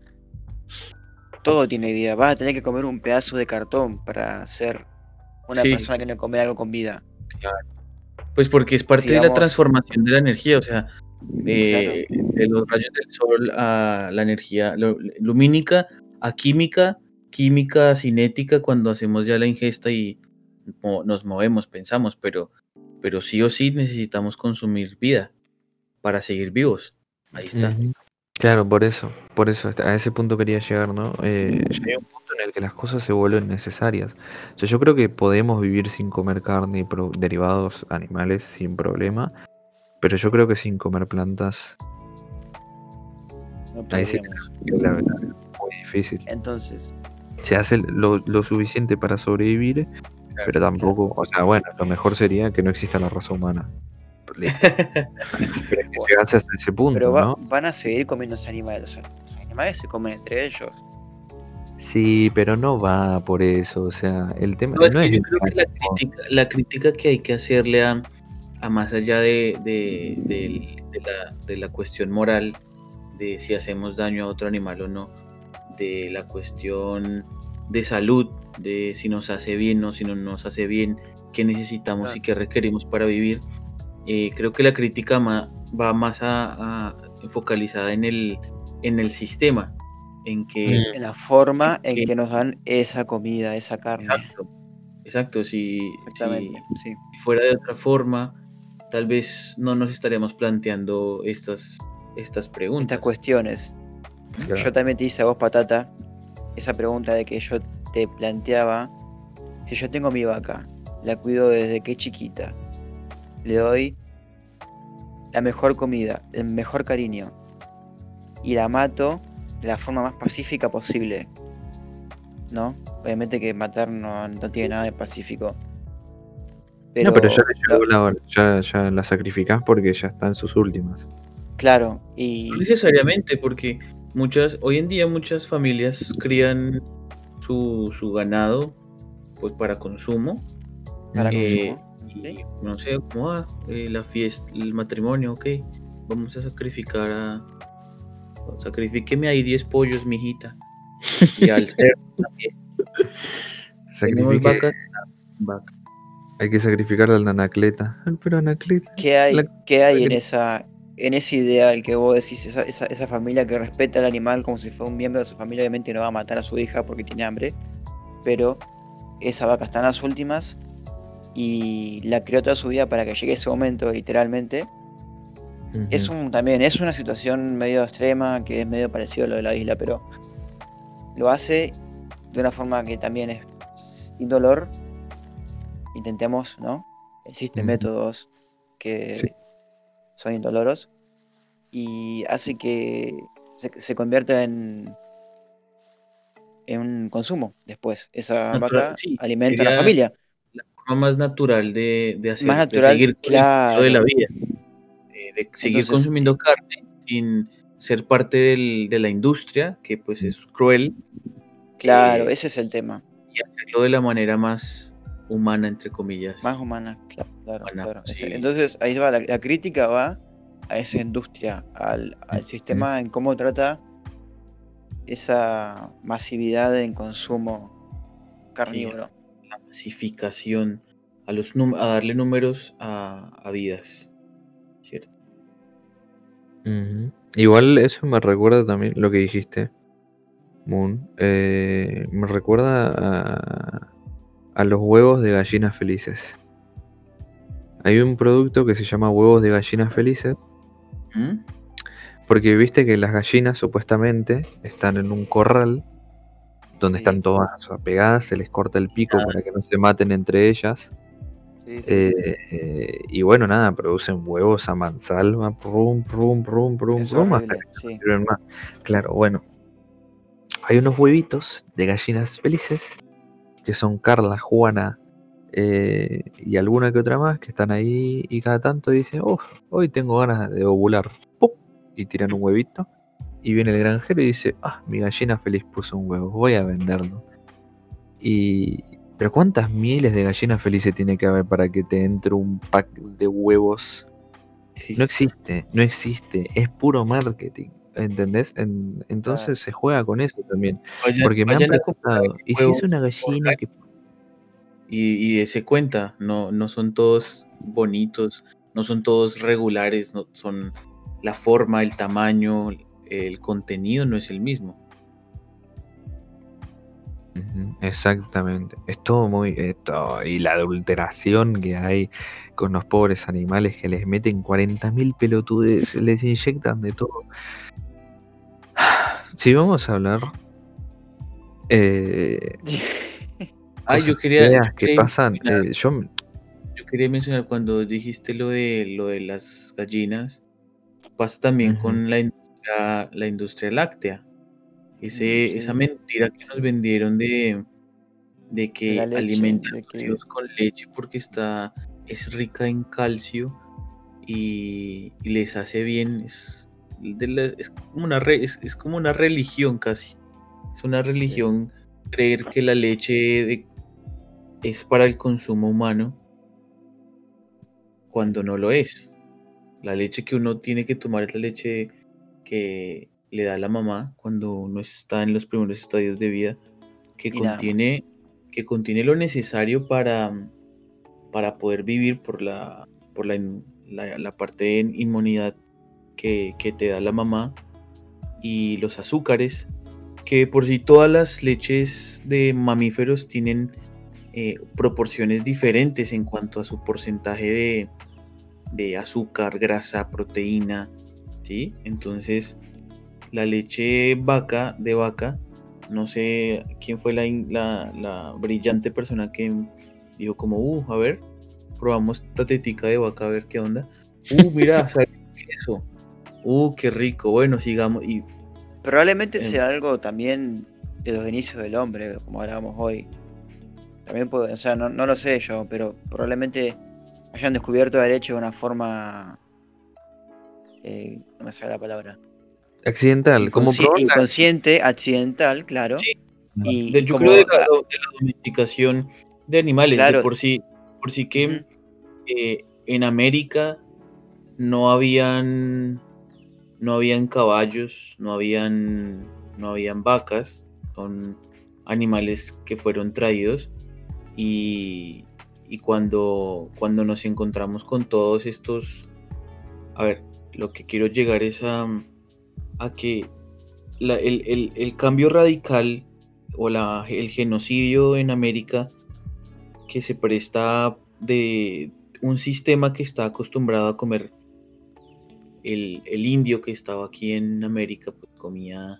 todo tiene vida. Vas a tener que comer un pedazo de cartón para ser una persona que no come algo con vida. Claro. Pues porque es parte de la transformación de la energía, o sea, de, los rayos del sol a la energía lumínica, a química, química cinética cuando hacemos ya la ingesta y nos movemos, pensamos, pero, pero sí o sí necesitamos consumir vida para seguir vivos. Ahí está. Claro, por eso, por eso, a ese punto quería llegar, ¿no? Eh, hay un punto en el que las cosas se vuelven necesarias. O sea, yo creo que podemos vivir sin comer carne y derivados animales sin problema, pero yo creo que sin comer plantas... No ahí sí, la verdad, es muy difícil. Entonces... Se hace lo, lo suficiente para sobrevivir, pero tampoco, o sea, bueno, lo mejor sería que no exista la raza humana. Pero hasta ese punto. Pero van a seguir comiendo los animales. Los animales se comen entre ellos. Sí, pero no va por eso. O sea, el tema no, es, yo creo que la crítica, que hay que hacerle a, más allá de, la, cuestión moral de si hacemos daño a otro animal o no, de la cuestión de salud, de si nos hace bien o si no nos hace bien, qué necesitamos y qué requerimos para vivir eh, creo que la crítica va más a, focalizada en el, en el sistema, en que... En la forma en que, nos dan esa comida, esa carne. Exacto, exacto si, fuera de otra forma, tal vez no nos estaríamos planteando estas, estas preguntas. Estas cuestiones. Yo también te hice a vos, Patata, esa pregunta de que yo te planteaba, si yo tengo mi vaca, la cuido desde que chiquita, le doy la mejor comida, el mejor cariño y la mato de la forma más pacífica posible. ¿No? Obviamente que matar no, tiene nada de pacífico. no, pero ya la, ya, ya la sacrificás porque ya está en sus últimas. Claro, y. No necesariamente, porque muchas, hoy en día muchas familias crían su, su ganado pues para consumo. Para eh, consumo no sé cómo va eh, la fiesta, el matrimonio, ok. Vamos a sacrificar a. Sacrifíqueme ahí 10 pollos, mijita. Y al cerdo también. Sacrifique... Hay que sacrificar al anacleta. Pero anacleta. ¿Qué hay, ¿qué hay en esa en ese ideal que vos decís, esa, esa, esa, familia que respeta al animal como si fuera un miembro de su familia, obviamente no va a matar a su hija porque tiene hambre, pero esa vaca está en las últimas y la creó toda su vida para que llegue ese momento, literalmente. Es un también, es una situación medio extrema, que es medio parecido a lo de la isla, pero lo hace de una forma que también es sin dolor. Intentemos, ¿no? Existen métodos que Sí. son indoloros y hace que se, se convierta en, en un consumo después. Esa vaca sí, alimenta a la familia. Forma más natural de, de hacer, Más de seguir con el ciclo de la vida, eh, de seguir Entonces, consumiendo carne sin ser parte del- de la industria, que pues es cruel, claro, eh, ese es el tema. y hacerlo de la manera más humana, entre comillas. Más humana, claro, claro, Humana, claro. Ese- sí. Entonces ahí va, la, la crítica va a esa industria, al, al sistema en cómo trata esa masividad en consumo carnívoro. Masificación, a, los num- a darle números a, a vidas. ¿cierto? Igual eso me recuerda también lo que dijiste, Moon. eh, me recuerda a, a los huevos de gallinas felices. Hay un producto que se llama huevos de gallinas felices, ¿Mm? porque viste que las gallinas supuestamente están en un corral donde Sí. están todas apegadas, se les corta el pico Ah. para que no se maten entre ellas. Sí, sí, eh, eh, y bueno, nada, producen huevos a mansalva, prum, prum, prum, prum, Es prum, hasta horrible, sí. sirven más. Claro, bueno. Hay unos huevitos de gallinas felices que son Carla, Juana eh, y alguna que otra más que están ahí y cada tanto dicen, uff, hoy tengo ganas de ovular. ¡Pum! Y tiran un huevito. Y viene el granjero y dice, ah, mi gallina feliz puso un huevo, voy a venderlo. Y... Pero ¿cuántas miles de gallinas felices tiene que haber para que te entre un pack de huevos Sí. no existe, no existe, es puro marketing, ¿entendés? En- entonces se juega con eso también, Vayan- porque me han preguntado, ¿y si es una gallina que... y, y dese cuenta, no, no son todos bonitos, no son todos regulares, no, son la forma, el tamaño, el contenido no es el mismo. Exactamente, es todo muy... Esto, y la adulteración que hay con los pobres animales que les meten 40.000 pelotudes, les inyectan de todo. Si vamos a hablar... Eh, Ah, yo quería, yo que quería pasan, eh, yo yo quería mencionar cuando dijiste lo de lo de las gallinas, pasa también con la industria, la industria láctea. Ese, Mm, sí, esa mentira que nos vendieron de, de que la leche, alimentan de que- con leche porque está, es rica en calcio y, y les hace bien. Es, de las- es como una re- es, es como una religión casi. Es una religión creer que la leche de- es para el consumo humano cuando no lo es. La leche que uno tiene que tomar es la leche que le da la mamá cuando uno está en los primeros estadios de vida, que Y contiene, que contiene lo necesario para, para poder vivir por la, por la- la parte de inmunidad que, que te da la mamá y los azúcares, que por sí todas las leches de mamíferos tienen eh, proporciones diferentes en cuanto a su porcentaje de, de azúcar, grasa, proteína, ¿sí? Entonces, la leche vaca de vaca, no sé quién fue la, la, la brillante persona que dijo como, uh, a ver, probamos esta tetica de vaca a ver qué onda. Uh, mira, ¿sabes qué es eso? Uh, qué rico, bueno, sigamos. Y Probablemente Em. sea algo también de los inicios del hombre, como hablábamos hoy. También puede, o sea, no, no lo sé yo, pero probablemente hayan descubierto la leche de una forma. Eh, no me sale la palabra. accidental, como inconsciente, accidental, claro. Sí, Y, yo como- creo de la, de la domesticación de animales, de por sí, por sí que eh, en América no habían no habían caballos, no habían no habían vacas, son animales que fueron traídos y, y cuando cuando nos encontramos con todos estos a ver, lo que quiero llegar es a, a que la- el, el- el cambio radical o la, el genocidio en América que se presta de un sistema que está acostumbrado a comer el, el indio que estaba aquí en América, pues comía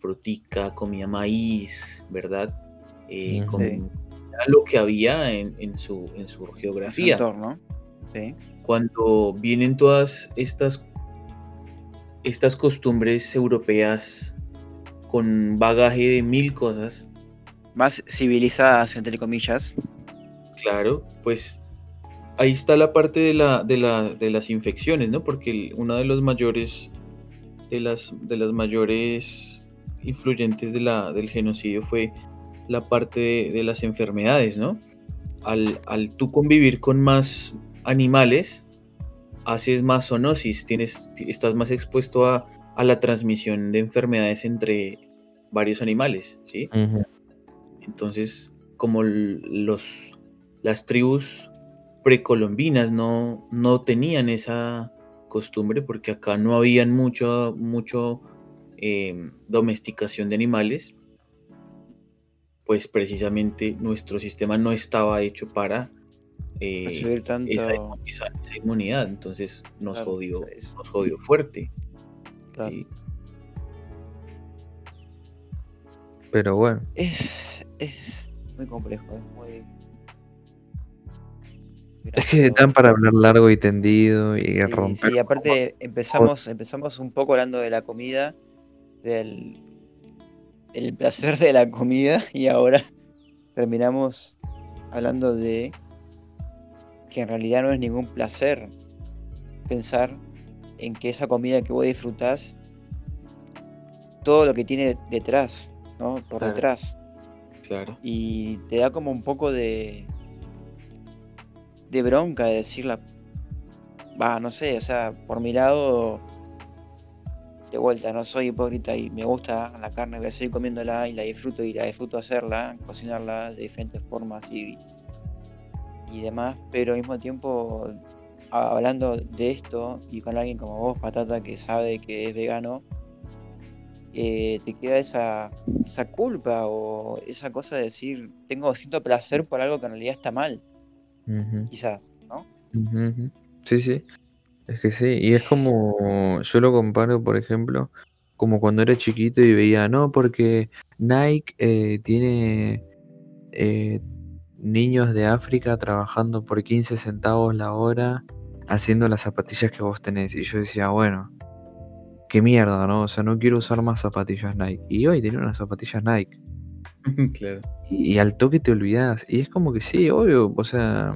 frutica, comía maíz, ¿verdad? Eh, Sí. lo que había en, en su, en su en su geografía. entorno. Sí. Cuando vienen todas estas, estas costumbres europeas con bagaje de mil cosas, Más civilizadas, entre comillas. claro, pues ahí está la parte de, la, de, la, de las infecciones, ¿no? Porque una de los mayores, de las, de las mayores influyentes de la, del genocidio fue la parte de, de las enfermedades, ¿no? Al, al tú convivir con más animales, haces más zoonosis, tienes, estás más expuesto a, a la transmisión de enfermedades entre varios animales, ¿sí? Entonces, como los, las tribus precolombinas no, no tenían esa costumbre, porque acá no habían mucho, mucho eh, domesticación de animales, pues precisamente nuestro sistema no estaba hecho para eh, Recibir tanto. esa, esa- esa inmunidad, entonces nos Claro, jodió, esa- nos jodió fuerte. Pero bueno, Es, es muy complejo, es muy. es que dan para hablar largo y tendido y Sí, romper. sí, aparte empezamos, empezamos un poco hablando de la comida, del el placer de la comida, y ahora terminamos hablando de que en realidad no es ningún placer pensar en que esa comida que vos disfrutás, todo lo que tiene detrás, ¿no? Por Claro. detrás. Claro. Y te da como un poco de. de bronca de decirla. Va, no sé, o sea, por mi lado. De vuelta, no soy hipócrita y me gusta la carne, voy a seguir comiéndola y la disfruto y la disfruto hacerla, cocinarla de diferentes formas y, y demás, pero al mismo tiempo, hablando de esto y con alguien como vos, Patata, que sabe que es vegano, eh, te queda esa, esa culpa o esa cosa de decir, tengo siento placer por algo que en realidad está mal, quizás, ¿no? Sí, sí. Es que sí. Y es como, yo lo comparo, por ejemplo, como cuando era chiquito y veía, no, porque Nike eh, tiene eh, niños de África trabajando por 15 centavos la hora haciendo las zapatillas que vos tenés. Y yo decía, bueno, qué mierda, ¿no? O sea, no quiero usar más zapatillas Nike. Y hoy tenía unas zapatillas Nike. claro. Y, y al toque te olvidás. Y es como que sí, obvio, o sea.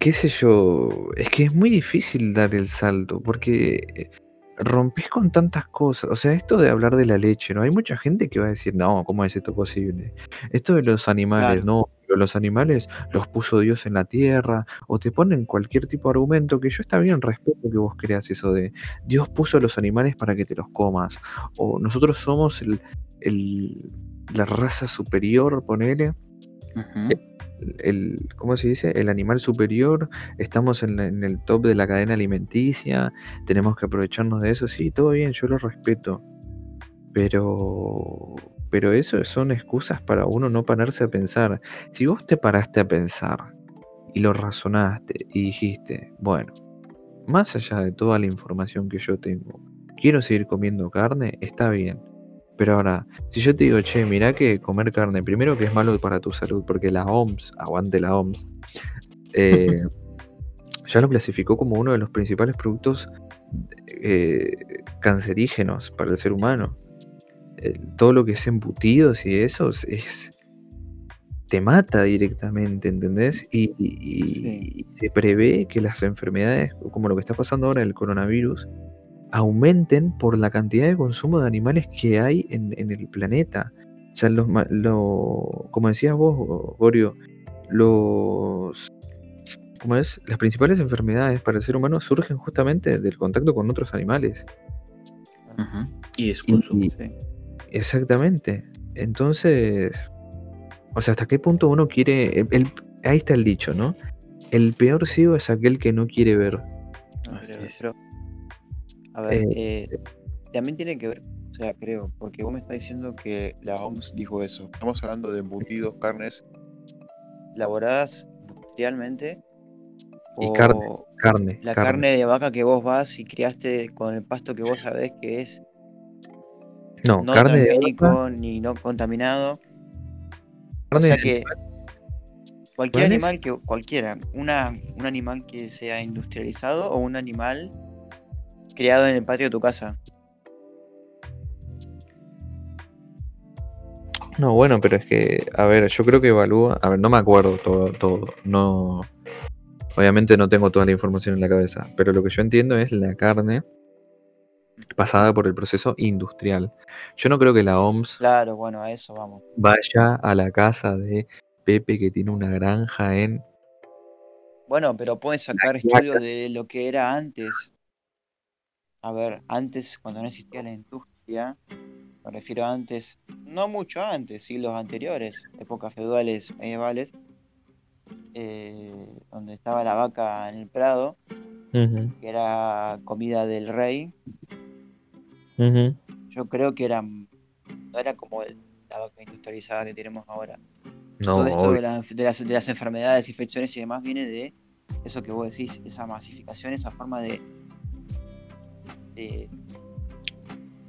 Qué sé yo. Es que es muy difícil dar el salto. Porque eh, rompes con tantas cosas. O sea, esto de hablar de la leche, ¿no? Hay mucha gente que va a decir, no, ¿cómo es esto posible? Esto de los animales, Claro. no. Los animales los puso Dios en la tierra, o te ponen cualquier tipo de argumento que yo está bien, respeto que vos creas eso de Dios puso a los animales para que te los comas, o nosotros somos el, el- la raza superior, ponele, Ujú. El, ¿cómo se dice? El animal superior, estamos en, el top de la cadena alimenticia, tenemos que aprovecharnos de eso, sí, todo bien, yo lo respeto, pero, pero eso son excusas para uno no pararse a pensar. Si vos te paraste a pensar y lo razonaste y dijiste, bueno, más allá de toda la información que yo tengo, quiero seguir comiendo carne, está bien. Pero ahora, si yo te digo, che, mirá que comer carne, primero que es malo para tu salud, porque la OMS, aguante la OMS, eh, ya lo clasificó como uno de los principales productos eh, cancerígenos para el ser humano. Todo lo que es embutidos y eso es, es- te mata directamente, ¿entendés? Y, y- y- Sí. y se prevé que las enfermedades, como lo que está pasando ahora el coronavirus, aumenten por la cantidad de consumo de animales que hay en, en el planeta. O sea, los, ma- lo- como decías vos, Gorio, los ¿cómo es? Las principales enfermedades para el ser humano surgen justamente del contacto con otros animales. Ujú. Y es consumo. Y- Sí. Exactamente. Entonces, o sea, ¿hasta qué punto uno quiere... el- el- ahí está el dicho, ¿no? El peor ciego es aquel que no quiere ver. Así es. pero, a ver, eh, también tiene que ver, o sea, creo, porque vos me estás diciendo que la OMS dijo eso. Estamos hablando de embutidos, carnes elaboradas industrialmente. Y carne, o Carne. La carne. carne de vaca que vos vas y criaste con el pasto que vos sabés que es No, no carne de vaca, ni no contaminado. O sea que cualquier animal que cualquiera, una, un animal que sea industrializado o un animal criado en el patio de tu casa. No, bueno, pero es que, a ver, yo creo que evalúa, a ver, no me acuerdo todo, todo, no, obviamente no tengo toda la información en la cabeza, pero lo que yo entiendo es la carne pasada por el proceso industrial. Yo no creo que la OMS Claro, bueno, a eso vamos. vaya a la casa de Pepe que tiene una granja en... Bueno, pero pueden sacar estudios de lo que era antes. A ver, antes, cuando no existía la industria, me refiero a antes, no mucho antes, siglos anteriores, épocas feudales, medievales, eh, donde estaba la vaca en el prado, que era comida del rey, yo creo que era, no era como la vaca industrializada que tenemos ahora. No, Todo esto de, obvio. la- de las, de las enfermedades, infecciones y demás viene de eso que vos decís, esa masificación, esa forma de, de,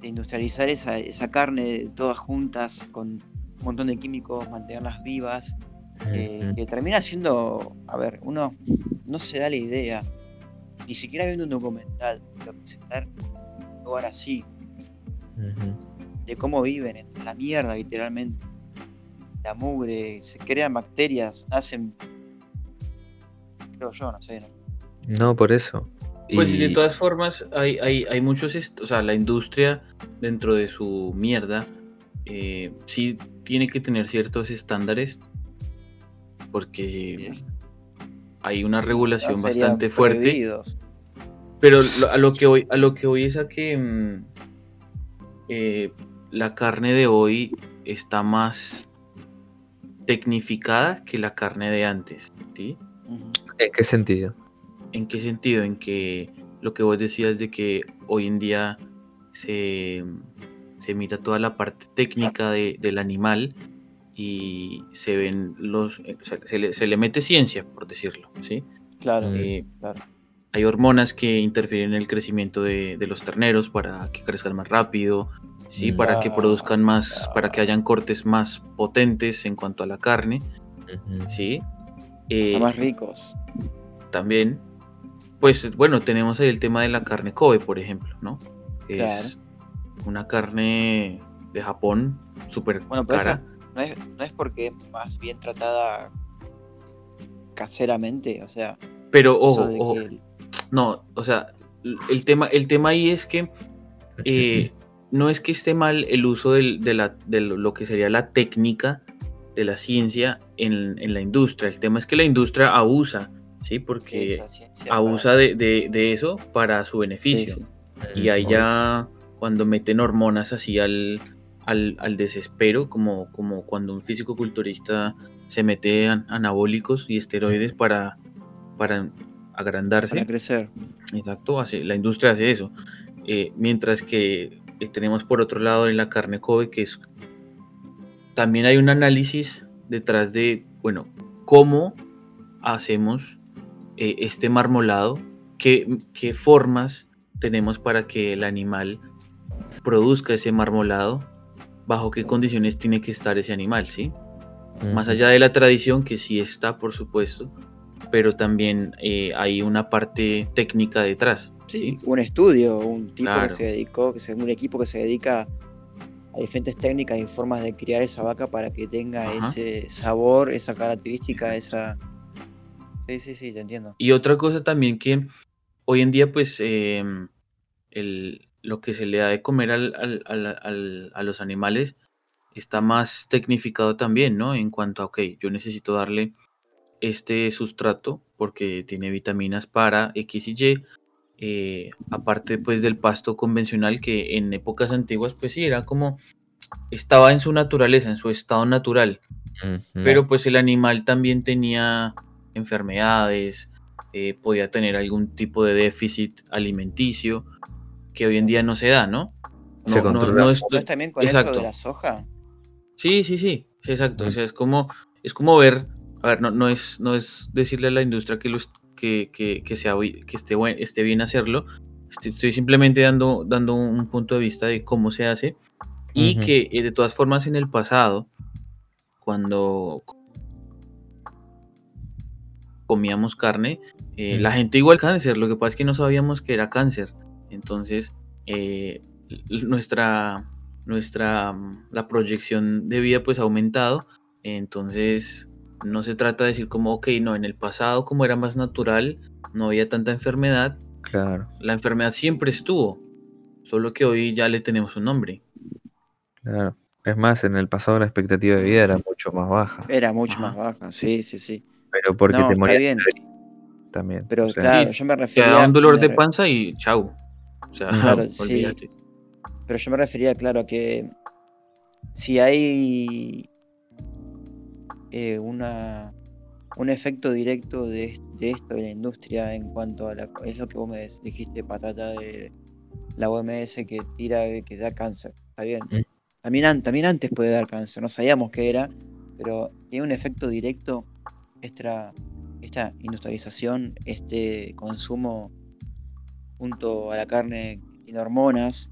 de industrializar esa, esa carne todas juntas con un montón de químicos, mantenerlas vivas, eh, que termina siendo, a ver, uno no se da la idea, ni siquiera viendo un documental lo que en lugar así, de cómo viven en la mierda literalmente. La mugre, se crean bacterias, hacen. Creo yo, no sé. ¿no? No, por eso. Pues y de todas formas, hay, hay, hay muchos, o sea, la industria dentro de su mierda eh, sí tiene que tener ciertos estándares porque hay una regulación No bastante fuerte. prohibidos. Pero a lo que voy, a lo que voy es a que mm, eh, la carne de hoy está más tecnificada que la carne de antes, ¿sí? ¿En qué sentido? ¿En qué sentido? En que lo que vos decías de que hoy en día se, se mira toda la parte técnica de- del animal y se ven los... sea, se, le, se le mete ciencia, por decirlo, ¿sí? Claro. Eh, claro. hay hormonas que interfieren en el crecimiento de, de los terneros para que crezcan más rápido, ¿sí? Para que produzcan más, para que hayan cortes más potentes en cuanto a la carne, Ujú. ¿sí? Eh, más ricos. también, pues bueno, tenemos ahí el tema de la carne Kobe, por ejemplo, ¿no? Que Claro. Es una carne de Japón súper Bueno, pero cara. esa no es, no es porque es más bien tratada caseramente, o sea, Pero ojo, ojo, que no, o sea, el tema, el tema ahí es que eh, no es que esté mal el uso del- de, la, de lo lo que sería la técnica de la ciencia en, en la industria. El tema es que la industria abusa, ¿sí? Porque abusa de, de- de eso para su beneficio. sí, sí. Y ahí ya cuando meten hormonas así al, al, al desespero, como, como cuando un físico culturista se mete an- anabólicos y esteroides para, para agrandarse. para crecer. Exacto, hace, la industria hace eso. Eh, mientras que tenemos por otro lado en la carne Kobe, que es también hay un análisis detrás de, bueno, cómo hacemos eh, este marmolado, qué, qué formas tenemos para que el animal produzca ese marmolado, bajo qué condiciones tiene que estar ese animal, ¿sí? Más allá de la tradición, que sí está, por supuesto, pero también eh, hay una parte técnica detrás. Sí, un estudio, un tipo Claro. que se dedicó, que se, un equipo que se dedica a diferentes técnicas y formas de criar esa vaca para que tenga Ajá. ese sabor, esa característica, esa. Sí, sí, sí, te entiendo. Y otra cosa también que hoy en día, pues, eh, el- lo que se le da de comer al- al- al- al- a los animales está más tecnificado también, ¿no? En cuanto a, ok, yo necesito darle este sustrato porque tiene vitaminas para X y Y. eh, aparte, pues, del pasto convencional que en épocas antiguas, pues sí, era como, estaba en su naturaleza, en su estado natural. Pero pues el animal también tenía enfermedades, eh, podía tener algún tipo de déficit alimenticio que hoy en día no se da, ¿no? Se No, no- controla. no es- ¿No es también con eso exacto. de la soja? Sí, sí, sí, sí, exacto. O Mm. sea, es como, es como ver, a ver, no, no es, no es decirle a la industria que, los, que, que, que sea, que esté, buen- esté bien hacerlo. Estoy, estoy simplemente dando, dando un punto de vista de cómo se hace y Ujú. que eh, de todas formas en el pasado cuando comíamos carne, eh, la gente igual cáncer, lo que pasa es que no sabíamos que era cáncer. Entonces, eh, nuestra, nuestra, la proyección de vida pues ha aumentado. Entonces, no se trata de decir como, ok, no, en el pasado como era más natural, no había tanta enfermedad. Claro. La enfermedad siempre estuvo, solo que hoy ya le tenemos un nombre. Claro. Es más, en el pasado la expectativa de vida era mucho más baja. Era mucho Ajá. más baja, sí, sí, sí. Pero porque No, te morías bien. también. Pero o sea, claro, sí, yo me Te refería. da un dolor de panza y chau. O sea, Claro, sí. Pero yo me refería, claro, a que si hay eh, una, un efecto directo de, de esto en la industria en cuanto a la... Es lo que vos me dijiste, patata, de la OMS que tira, que da cáncer. Está bien. Mm. También, también antes puede dar cáncer, no sabíamos qué era, pero tiene un efecto directo esta, esta industrialización, este consumo junto a la carne tiene hormonas,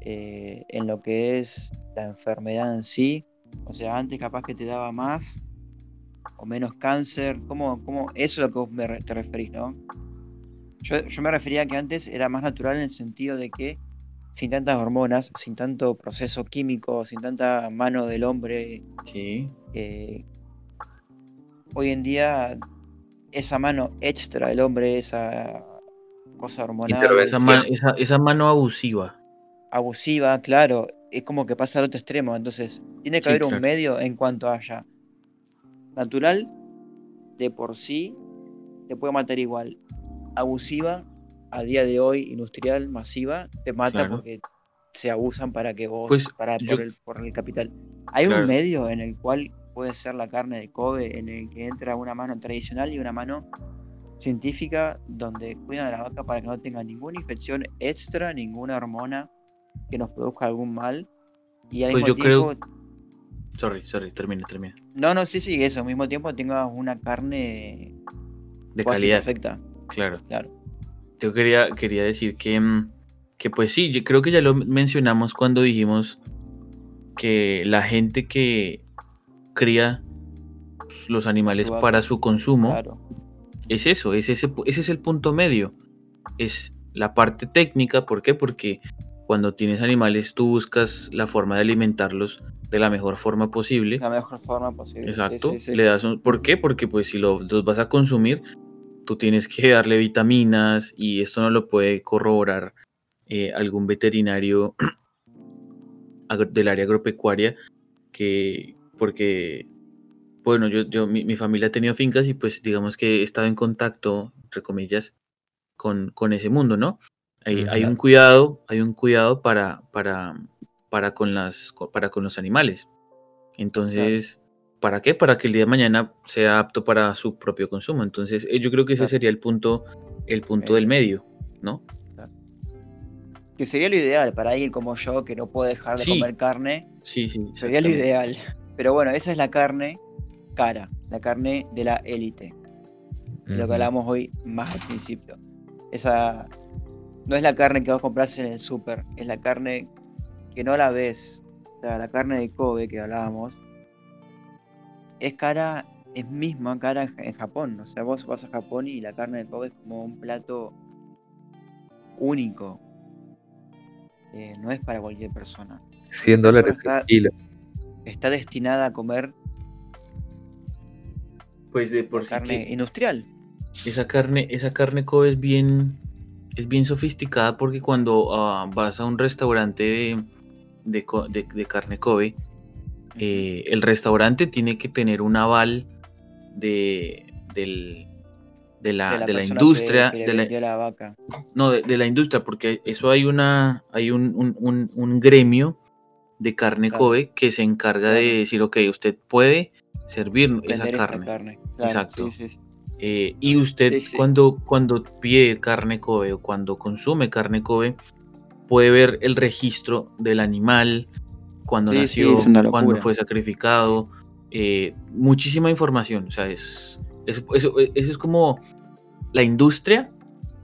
eh, en lo que es la enfermedad en sí. O sea, antes capaz que te daba más o menos cáncer. ¿Cómo, cómo? Eso es lo que vos me te referís, ¿no? Yo, yo me refería a que antes era más natural en el sentido de que sin tantas hormonas, sin tanto proceso químico, sin tanta mano del hombre, Sí. eh, hoy en día esa mano extra del hombre, esa cosa hormonal, Esa, esa- ma- esa- esa mano abusiva. abusiva, claro, es como que pasa al otro extremo. Entonces, tiene que Sí, haber claro. un medio en cuanto haya natural, de por sí, te puede matar igual. Abusiva, a día de hoy, industrial, masiva, te mata Claro. porque se abusan para que vos, Pues, para, yo- por, el, por el capital. Hay Claro. un medio en el cual puede ser la carne de Kobe, en el que entra una mano tradicional y una mano científica donde cuidan a la vaca para que no tenga ninguna infección extra, ninguna hormona que nos produzca algún mal. Y al Pues mismo yo creo- tiempo, Sorry, sorry, termina, termina. no, no, sí, sí, eso, al mismo tiempo tenga una carne De calidad. perfecta. Claro. Claro. Yo quería, quería decir que, mm, que, pues sí, yo creo que ya lo mencionamos cuando dijimos que la gente que cría los animales para su consumo Claro. es eso, es ese, ese es el punto medio. Es la parte técnica, ¿por qué? Porque cuando tienes animales tú buscas la forma de alimentarlos de la mejor forma posible. La mejor forma posible. Exacto. sí, sí. Le das un- ¿Por qué? Porque pues si lo- los vas a consumir, tú tienes que darle vitaminas y esto no lo puede corroborar eh, algún veterinario del área agropecuaria que porque bueno yo, yo mi, mi familia ha tenido fincas y pues digamos que he estado en contacto entre comillas con, con ese mundo no hay, hay un cuidado hay un cuidado para para para con las para con los animales entonces ¿Para qué? Para que el día de mañana sea apto para su propio consumo. Entonces, eh, yo creo que ese Claro. sería el punto, el punto del Eso. medio, ¿no? Que sería lo ideal para alguien como yo que no puede dejar de Sí. comer carne. Sí, sí. Sería lo ideal. Pero bueno, esa es la carne cara, la carne de la élite. de lo Ujú. que hablábamos hoy más al principio. Esa no es la carne que vos compras en el súper, es la carne que no la ves. O sea, la carne de Kobe que hablábamos es cara, es misma cara en Japón. O sea, vos vas a Japón y la carne de Kobe es como un plato único. Eh, no es para cualquier persona. 100 persona dólares está- el kilo. Está destinada a comer Pues de por sí carne industrial. esa carne, esa carne Kobe es bien, es bien sofisticada porque cuando ah, vas a un restaurante de, de de- de carne Kobe, eh, el restaurante tiene que tener un aval de, del- de la, de la que- industria, que de la- la vaca. no, de, de la industria, porque eso hay una, hay un, un- un- un gremio de carne Claro. Kobe que se encarga de decir, ok, usted puede servir esa carne. carne. Claro, Exacto. sí, sí, sí. Eh, y usted cuando, cuando pide carne Kobe o cuando consume carne Kobe, puede ver el registro del animal, cuando nació, cuando fue sacrificado, eh, muchísima información. O sea, es, es- eso, eso es como la industria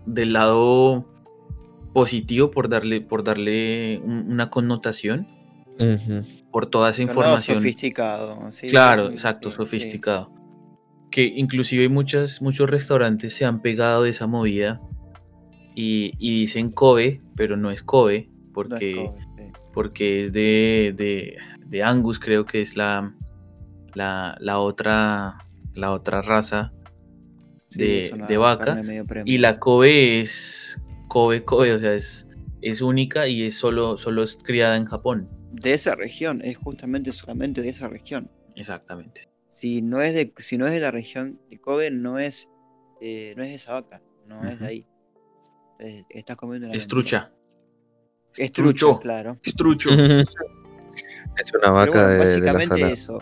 del lado positivo, por darle, por darle un- una connotación. Por toda esa información. sofisticado. sí, Claro, sí, exacto, sí, sofisticado. Que inclusive muchas, muchos restaurantes se han pegado de esa movida y, y dicen Kobe, pero no es Kobe. No es porque, Kobe, sí. porque es de, de, de Angus, creo que es la, la, la otra, la otra raza de, de vaca. Y la Kobe es Kobe, Kobe, o sea, es, es única y es solo, solo es criada en Japón. De esa región, es justamente solamente de esa región. Exactamente. Si no es de, si no es de la región de Kobe, no es, eh, no es de esa vaca, no es de ahí. Entonces, estás comiendo una Es mentira. trucha. Es trucho. trucha, claro. Es trucho. Es una vaca bueno, de, de la básicamente eso.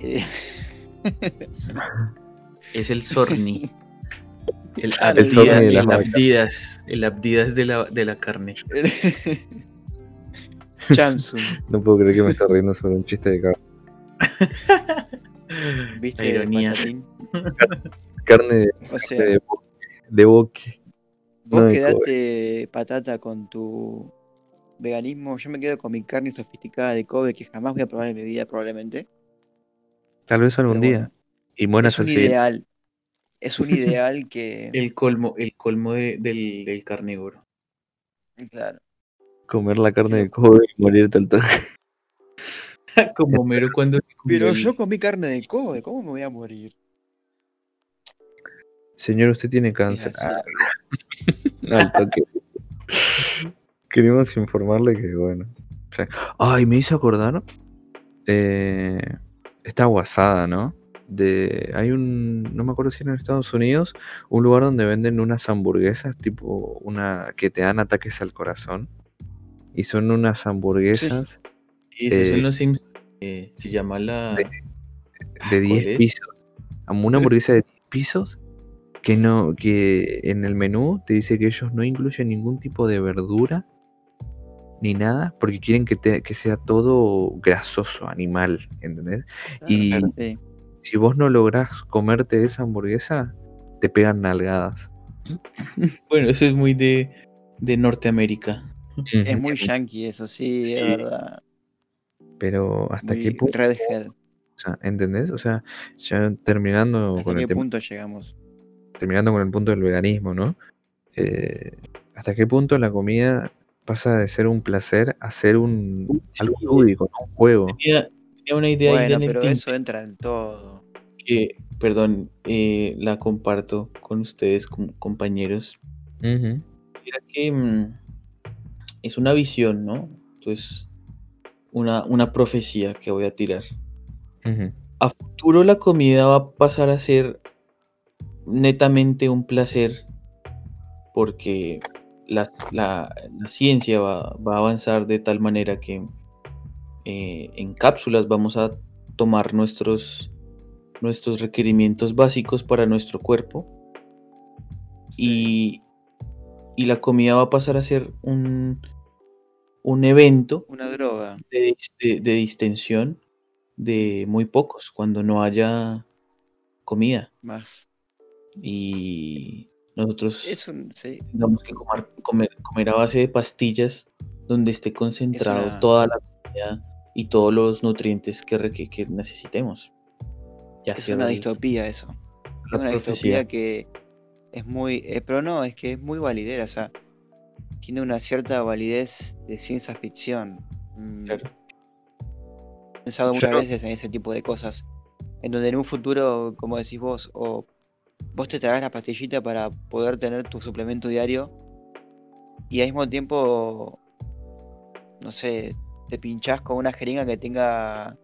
Eh, Es el Sorni. El Claro, el las el vacas. Abdidas, el Abdidas de la, de la carne. Chamsun, No puedo creer que me está riendo sobre un chiste de carne. ¿viste? La ironía. Carne de, O sea, de, boque. vos no quedate patata con tu veganismo. Yo me quedo con mi carne sofisticada de Kobe que jamás voy a probar en mi vida, probablemente. Tal vez algún día. Y mueras es un ideal. Es un ideal que. El colmo, el colmo de- del, del carnívoro. Claro. Comer la carne de Kobe y morirte al toque. Como Homero cuando Pero el- yo comí carne de Kobe, ¿cómo me voy a morir? Señor, usted tiene cáncer. Ah, al toque. Queríamos informarle que, bueno. o sea, Ay, me hizo acordar. eh, esta guasada, ¿no? De, hay un, no me acuerdo si era en Estados Unidos, un lugar donde venden unas hamburguesas, tipo una que te dan ataques al corazón. Y son unas hamburguesas Sí, esos eh, son los Sims. eh, se llama la. de- Ah, de ¿cuál 10 es? pisos. Una hamburguesa de 10 pisos que no, que en el menú te dice que ellos no incluyen ningún tipo de verdura ni nada, porque quieren que, te- que sea todo grasoso, animal, ¿entendés? Y Claro, sí. si vos no lográs comerte esa hamburguesa, te pegan nalgadas. Bueno, eso es muy de, de Norteamérica. Es muy yankee eso, sí, Sí. es verdad. Pero hasta Muy qué punto, redhead. o sea, ¿entendés? O sea, ya terminando ¿Hasta con el qué tema punto llegamos? terminando con el punto del veganismo, ¿no? Eh, ¿Hasta qué punto la comida pasa de ser un placer a ser un algo lúdico, un juego? Tenía, tenía una idea ahí Bueno, en el pero eso entra en todo. que, perdón, eh, la comparto con ustedes, com- compañeros. Mira que mm, es una visión, ¿no? Entonces, una, una profecía que voy a tirar. A futuro la comida va a pasar a ser netamente un placer porque la, la- la ciencia va, va a avanzar de tal manera que eh, en cápsulas vamos a tomar nuestros, nuestros requerimientos básicos para nuestro cuerpo y, y la comida va a pasar a ser un, un evento Una droga. de, de- de distensión de muy pocos cuando no haya comida Más. y nosotros Es un. Sí. tengamos que comer, comer, comer a base de pastillas donde esté concentrado una- toda la comida y todos los nutrientes que, necesitemos. Ya Es una distopía eso. la Es una profecía. distopía que es muy. eh, pero no, es que es muy validera. O sea, tiene una cierta validez de ciencia ficción. Mm, Claro. He pensado muchas veces en ese tipo de cosas. En donde en un futuro, como decís vos, o vos te tragás la pastillita para poder tener tu suplemento diario y al mismo tiempo, no sé, te pinchás con una jeringa que tenga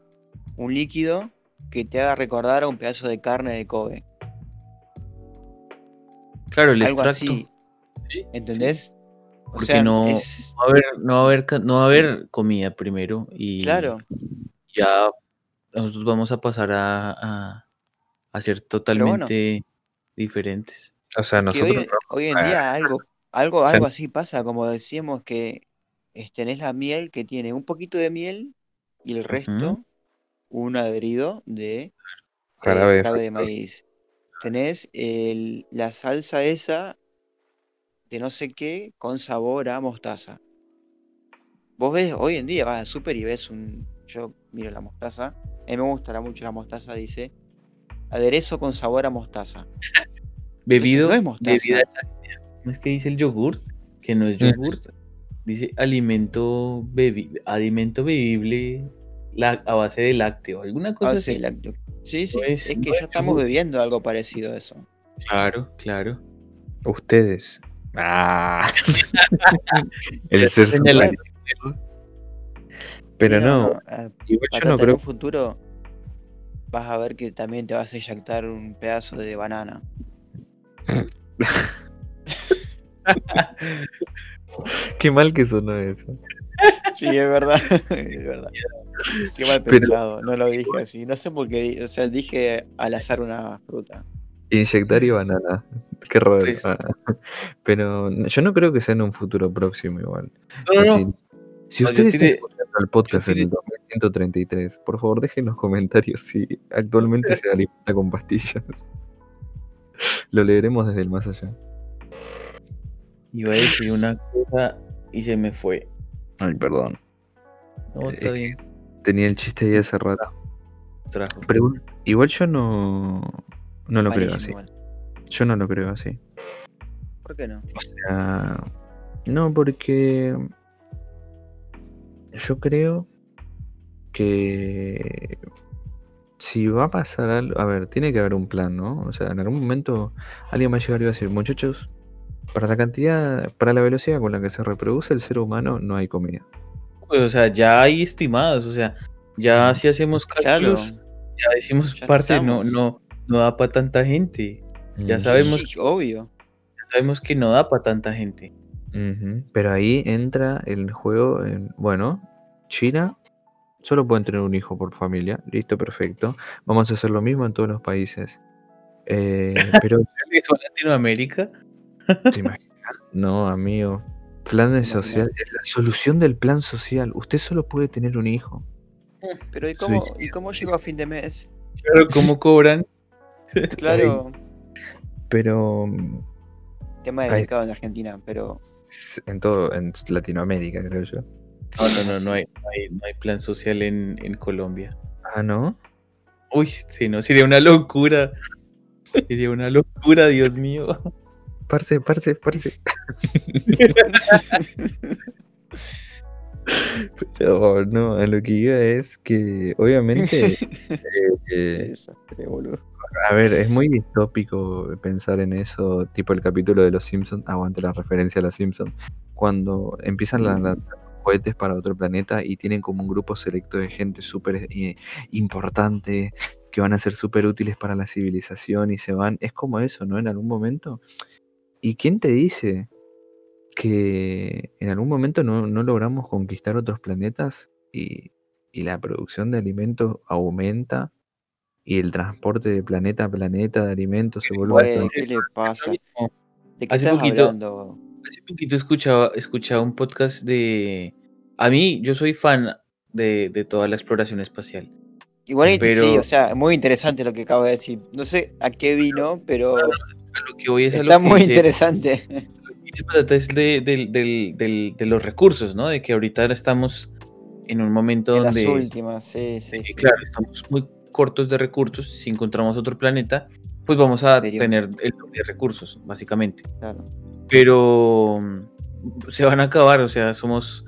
un líquido que te haga recordar a un pedazo de carne de Kobe. Claro, el Algo extracto. así, Sí, ¿entendés? O Porque sea, no- es... No va a haber, no va a haber, no va a haber comida primero y Claro, ya nosotros vamos a pasar a, a, a ser totalmente diferentes. O sea, nosotros hoy, hoy en día algo, algo, O sea, algo así pasa, como decíamos que es- tenés la miel que tiene un poquito de miel y el resto un adherido de eh, Jarabe de maíz. Tenés el- la salsa esa de no sé qué con sabor a mostaza. vos ves, hoy en día vas al súper y ves un. Yo miro la mostaza. A mí me gusta mucho la mostaza, dice. Aderezo con sabor a mostaza. Bebido. no es mostaza. bebida. ¿Cómo es que dice el yogurt? Que no es Mm. yogurt. Dice alimento, bebi- alimento bebible la- a base de lácteo. ¿Alguna cosa Ah, sí, así? lácteo. Sí, sí. No es- que ya estamos bebiendo algo parecido a eso. Claro, claro. Ustedes. Ah. el ser. Pero Sí, no, ah, igual yo no en creo un futuro vas a ver que también te vas a eyectar un pedazo de banana. Qué mal que sonó eso. Sí, es verdad. es verdad. Qué mal Pero- pensado, no lo dije así. No sé por qué, o sea, dije al azar una fruta. Inyectar y banana. Qué raro. Pues- Ah. Pero yo no creo que sea en un futuro próximo igual. No, no. Si, No, ustedes están escuchando el podcast en el 2133, por favor dejen en los comentarios si actualmente se alimenta con pastillas. Lo leeremos desde el más allá. Iba a decir una cosa y se me fue. Ay, perdón. No, está Eh, bien. Tenía el chiste ahí hace rato. Trajo. Pero igual yo no, no lo creo así. Igual. Yo no lo creo así. ¿Por qué no? O sea, no, porque yo creo que si va a pasar algo, a ver, tiene que haber un plan, ¿no? O sea, en algún momento alguien va a llegar y va a decir, muchachos, para la cantidad, para la velocidad con la que se reproduce el ser humano, no hay comida. Pues, o sea, ya hay estimados, o sea, ya si hacemos Claro. cálculos, ya decimos, Ya parce, no, estamos. no, no da para tanta gente. Ya sabemos- Sí, obvio. Ya sabemos que no da para tanta gente. Pero ahí entra el juego, en- bueno, China solo pueden tener un hijo por familia, listo, perfecto. Vamos a hacer lo mismo en todos los países. Eh, pero, ¿Eso en Latinoamérica? ¿Te imaginas? No, amigo. Plan social, es la solución del plan social. Usted solo puede tener un hijo. Pero ¿y cómo, ¿y cómo llegó a fin de mes? Claro, ¿cómo cobran? Claro, Pero mm, tema delicado en Argentina, pero en todo, en Latinoamérica, creo yo. No, no, no, no hay, no hay, no hay plan social en, en Colombia. Ah, ¿no? Uy, sí, no, sería una locura. Sería una locura, Dios mío. Parce, parce, parce. Pero no, a lo que iba es que obviamente eh, eh. A ver, es muy distópico pensar en eso, tipo el capítulo de Los Simpsons, aguante la referencia a Los Simpsons, cuando empiezan a lanzar cohetes para otro planeta y tienen como un grupo selecto de gente súper eh, importante, que van a ser súper útiles para la civilización y se van, es como eso, ¿no? En algún momento. ¿Y quién te dice que en algún momento no, no logramos conquistar otros planetas y, y la producción de alimentos aumenta? y el transporte de planeta a planeta de alimentos se vuelve Güey, algo- ¿qué le pasa? ¿De qué Hace estás poquito- hablando? Hace poquito escuchaba, escuchaba un podcast de... A mí, yo soy fan de, de toda la exploración espacial. Igual sí, pero- o sea, muy interesante lo que acabo de decir. No sé a qué vino, pero A lo que voy es a está lo que muy dice- interesante. es de, del- del- de los recursos, ¿no? De que ahorita estamos en un momento En las donde... últimas, sí, sí, de sí. claro, estamos muy cortos de recursos. Si encontramos otro planeta, pues vamos a tener el doble de recursos, básicamente. Claro. Pero se van a acabar, o sea, somos,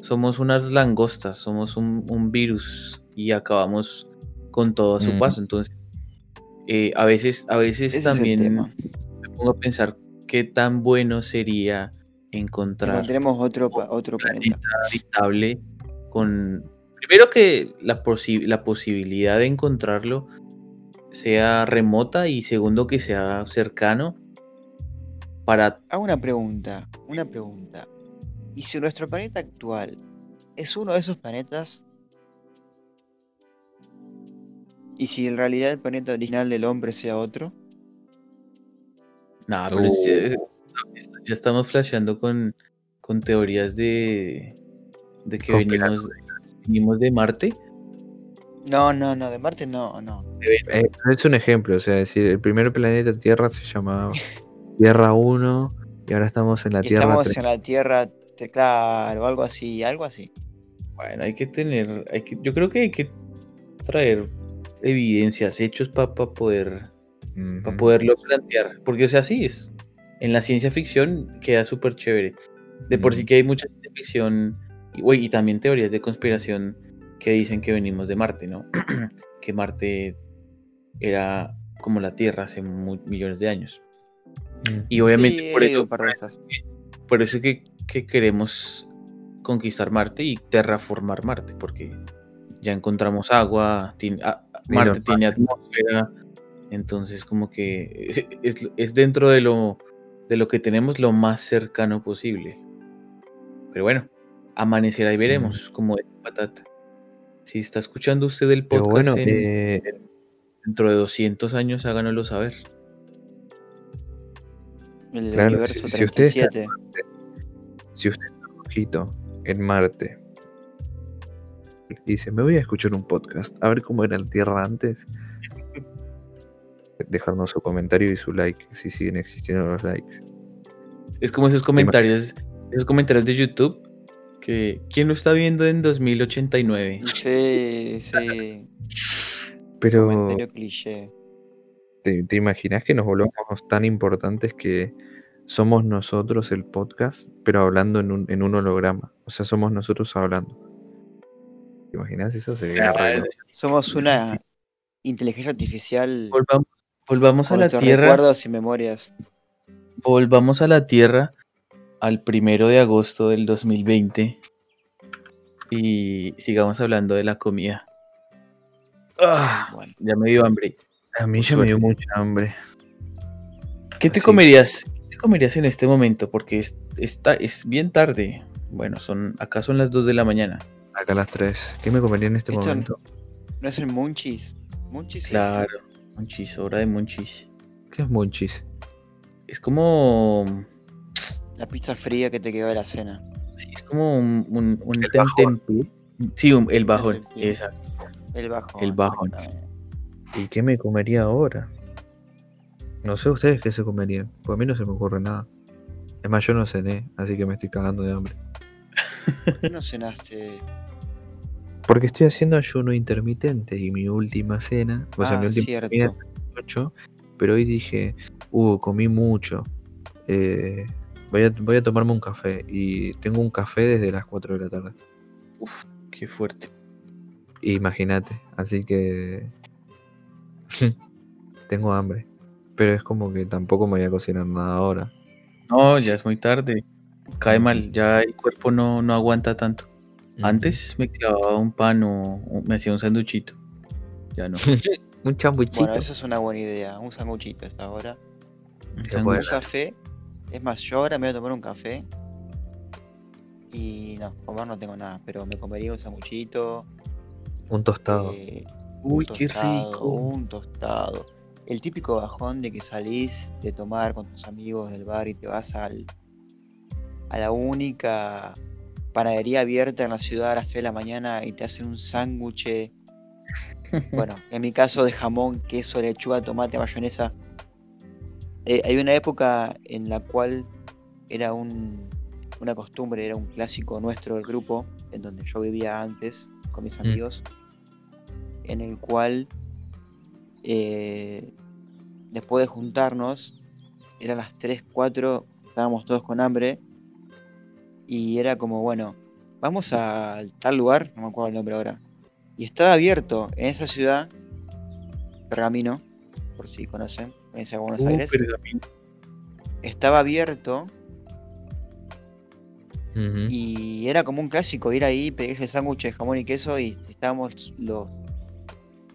somos unas langostas, somos un, un virus y acabamos con todo a su Mm. paso. Entonces, eh, a veces, a veces Ese también me pongo a pensar qué tan bueno sería encontrar Encontremos otro, otro planeta. habitable con primero que la, posi- la posibilidad de encontrarlo sea remota y segundo que sea cercano para Hago una pregunta, una pregunta. ¿Y si nuestro planeta actual es uno de esos planetas? ¿Y si en realidad el planeta original del hombre sea otro? nada pero es- Uh. es- es- ya estamos flasheando con, con teorías de de que venimos, venimos de Marte No, no, no, de Marte no, no. Eh, es un ejemplo, o sea, decir, el primer planeta Tierra se llamaba Tierra 1 y ahora estamos en la Y Tierra estamos 3. en la Tierra claro, algo así, algo así. Bueno, hay que tener, hay que, yo creo que hay que traer evidencias, hechos para poder, para Ujú. poderlo plantear. Porque, o sea, sí es. En la ciencia ficción queda súper chévere. De por sí Ujú. que hay mucha ciencia ficción y, y también teorías de conspiración que dicen que venimos de Marte, ¿no? que Marte era como la Tierra hace mu- millones de años. Y obviamente Sí, por eso, un par de esas. por eso es que, que queremos conquistar Marte y terraformar Marte, porque ya encontramos agua, tiene- ah, Marte tiene atmósfera, entonces como que es, es- es dentro de lo, de lo que tenemos lo más cercano posible. Pero bueno, amanecerá y veremos, como de patata. Si está escuchando usted el podcast bueno, en- eh, dentro de 200 años, háganoslo saber. El Claro, universo si- si usted está- 37. si usted está ojito en Marte dice, me voy a escuchar un podcast, a ver cómo era la Tierra antes, dejarnos su comentario y su like, si siguen existiendo los likes. Es como esos comentarios, esos comentarios de YouTube que ¿quién lo está viendo en 2089? Sí, sí. Pero, Comentario cliché. ¿te, te imaginas que nos volvamos tan importantes que somos nosotros el podcast, pero hablando en un, en un holograma? O sea, somos nosotros hablando. ¿Te imaginas eso? Sería. Somos una inteligencia artificial Volvamos, volvamos a la Tierra, recuerdos y memorias. volvamos a la Tierra al primero de agosto del 2020 y sigamos hablando de la comida. Ah, Bueno, ya me dio hambre. A mí ya me dio mucha hambre. ¿Qué te Así. comerías? ¿Qué te comerías en este momento? Porque es, está, es bien tarde. Bueno, son acá son las 2 de la mañana. Acá a las 3. ¿Qué me comería en este Esto- momento? ¿no es el Munchies? ¿Munchies es? Claro, monchis, hora de monchis. ¿Qué es monchis? Es como La pizza fría que te quedó de la cena. sí, es como un, un, un El bajón. Sí, un- el bajón, tentempié. exacto. El bajo. El bajón. ¿Y qué me comería ahora? No sé ustedes qué se comerían. Pues a mí no se me ocurre nada. Es más, yo no cené, así que me estoy cagando de hambre. ¿Por qué no cenaste? Porque estoy haciendo ayuno intermitente y mi última cena, o sea, mi ah, última cierto. comida es a las 8, pero hoy dije, uh, comí mucho. eh, voy, a, voy a tomarme un café y tengo un café desde las 4 de la tarde. Qué fuerte. Imagínate, así que tengo hambre. Pero es como que tampoco me voy a cocinar nada ahora. No, ya es muy tarde. Cae mal, ya el cuerpo no, no aguanta tanto. Antes me clavaba un pan o, me hacía un sanduchito. Ya no. un chambuchito. Bueno, eso es una buena idea. Un sanguchito hasta ahora. Un café. Es más, yo ahora me voy a tomar un café. Y no, comer no tengo nada. Pero me comería un sanguchito. Un tostado. eh, Uy, un qué tostado, rico. Un tostado. El típico bajón de que salís de tomar con tus amigos del bar y te vas al, a la única panadería abierta en la ciudad a las 3 de la mañana y te hacen un sándwich. Bueno, en mi caso de jamón, queso, lechuga, tomate, mayonesa. Eh, hay una época en la cual era un- una costumbre, era un clásico nuestro del grupo, en donde yo vivía antes con mis amigos, en el cual eh, después de juntarnos, eran las 3, 4, estábamos todos con hambre, y era como, bueno, vamos a tal lugar, no me acuerdo el nombre ahora, y estaba abierto en esa ciudad, Pergamino, por si conocen, provincia de Buenos Uh, Aires, pergamino. estaba abierto y era como un clásico ir ahí, pedirse sándwich de jamón y queso y estábamos los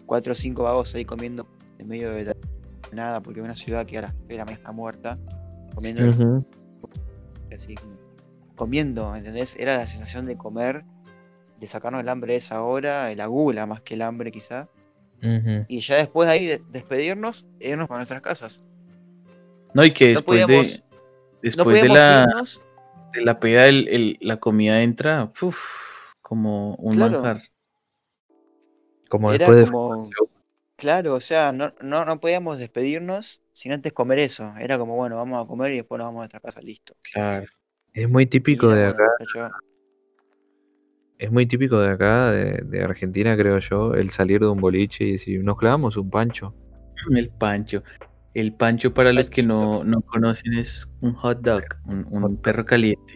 cuatro o cinco vagos ahí comiendo en medio de la nada, porque una ciudad que a las 3 de la mañana está muerta, comiendo Ujú. así, comiendo, ¿entendés? Era la sensación de comer, de sacarnos el hambre de esa hora, la gula más que el hambre quizá, y ya después de ahí de- despedirnos e irnos para nuestras casas. No, y que No después podíamos, de, no después de podíamos la, irnos, de la peda, el- el- la comida entra uf, como un Claro. manjar. Como era después de. Claro, o sea, no, no, no podíamos despedirnos sin antes comer eso. Era como, bueno, vamos a comer y después nos vamos a nuestra casa, listo. Claro. Es muy típico de acá, es muy típico de acá, de, de Argentina, creo yo, el salir de un boliche y decir, nos clavamos un pancho. El pancho. El pancho, para los que no, no conocen, es un hot dog, un, un perro caliente.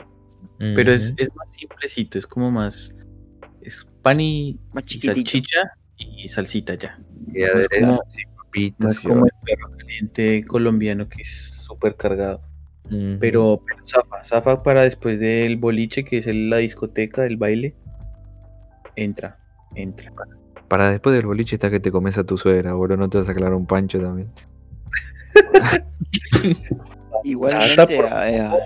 Pero es, es más simplecito, es como más. Es pan y, más y salchicha y salsita ya. Y No es como, no es como el perro caliente colombiano que es súper cargado. Pero, pero zafa, zafa para después del boliche, que es la discoteca, el baile. Entra, entra. Para después del boliche está que te comes a tu suegra, boludo, no te vas a clavar un pancho también. Igualmente, Trólate.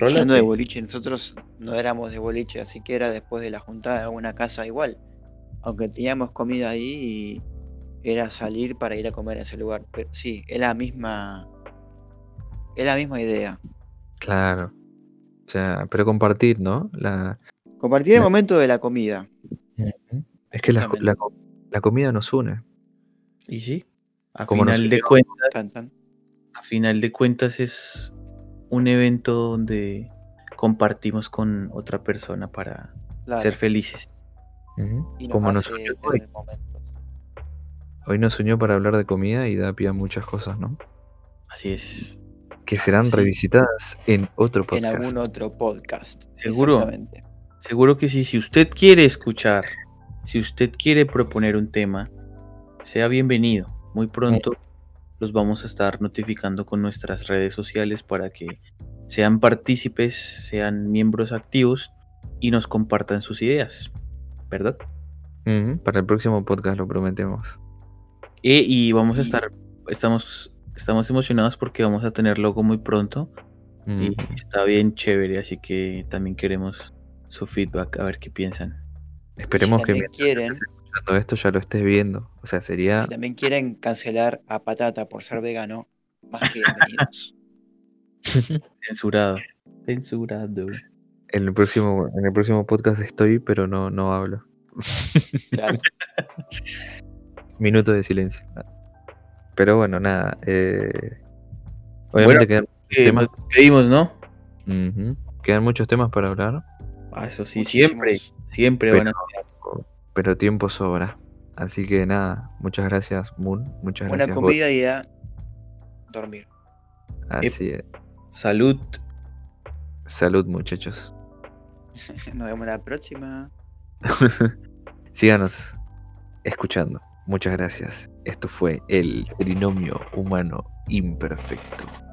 hablando de boliche, nosotros no éramos de boliche, así que era después de la juntada de alguna casa igual. Aunque teníamos comida ahí y era salir para ir a comer a ese lugar. Pero sí, es la misma. Es la misma idea. Claro. O sea, pero compartir, ¿no? La, Compartir el La- momento de la comida. es que la, la, la comida nos une. Y sí, a Como final de cuentas, Tan, tan. a final de cuentas es un evento donde compartimos con otra persona para Claro, ser felices. Y nos Como nos unió hoy. Hoy nos unió para hablar de comida y da pie a muchas cosas, ¿no? Así es. Que serán Sí. revisitadas en otro En podcast. algún otro podcast. Seguro. Seguro que sí. Si usted quiere escuchar, si usted quiere proponer un tema, sea bienvenido. Muy pronto los vamos a estar notificando con nuestras redes sociales para que sean partícipes, sean miembros activos y nos compartan sus ideas. ¿Verdad? Para el próximo podcast lo prometemos. E- y vamos a estar, estamos, estamos emocionados porque vamos a tener logo muy pronto y Ujú. está bien chévere, así que también queremos su feedback, a ver qué piensan. Esperemos si que quieren, escuchando esto ya lo estés viendo. O sea, sería si también quieren cancelar a Patata por ser vegano, más que bienvenidos. Censurado. Censurado. en el próximo, en el próximo podcast estoy, pero no, no hablo. Claro. Minuto de silencio. Pero bueno, nada. eh, Bueno, obviamente quedan, Que temas, nos despedimos, ¿no? Quedan muchos temas para hablar, Ah, eso sí, Muchísimos. siempre, siempre Pero- van a pero tiempo sobra. Así que nada, muchas gracias Moon, muchas Buena gracias Bot. comida y a dormir. Así es. Salud. Salud muchachos. Nos vemos la próxima. Síganos escuchando. Muchas gracias. Esto fue el trinomio humano imperfecto.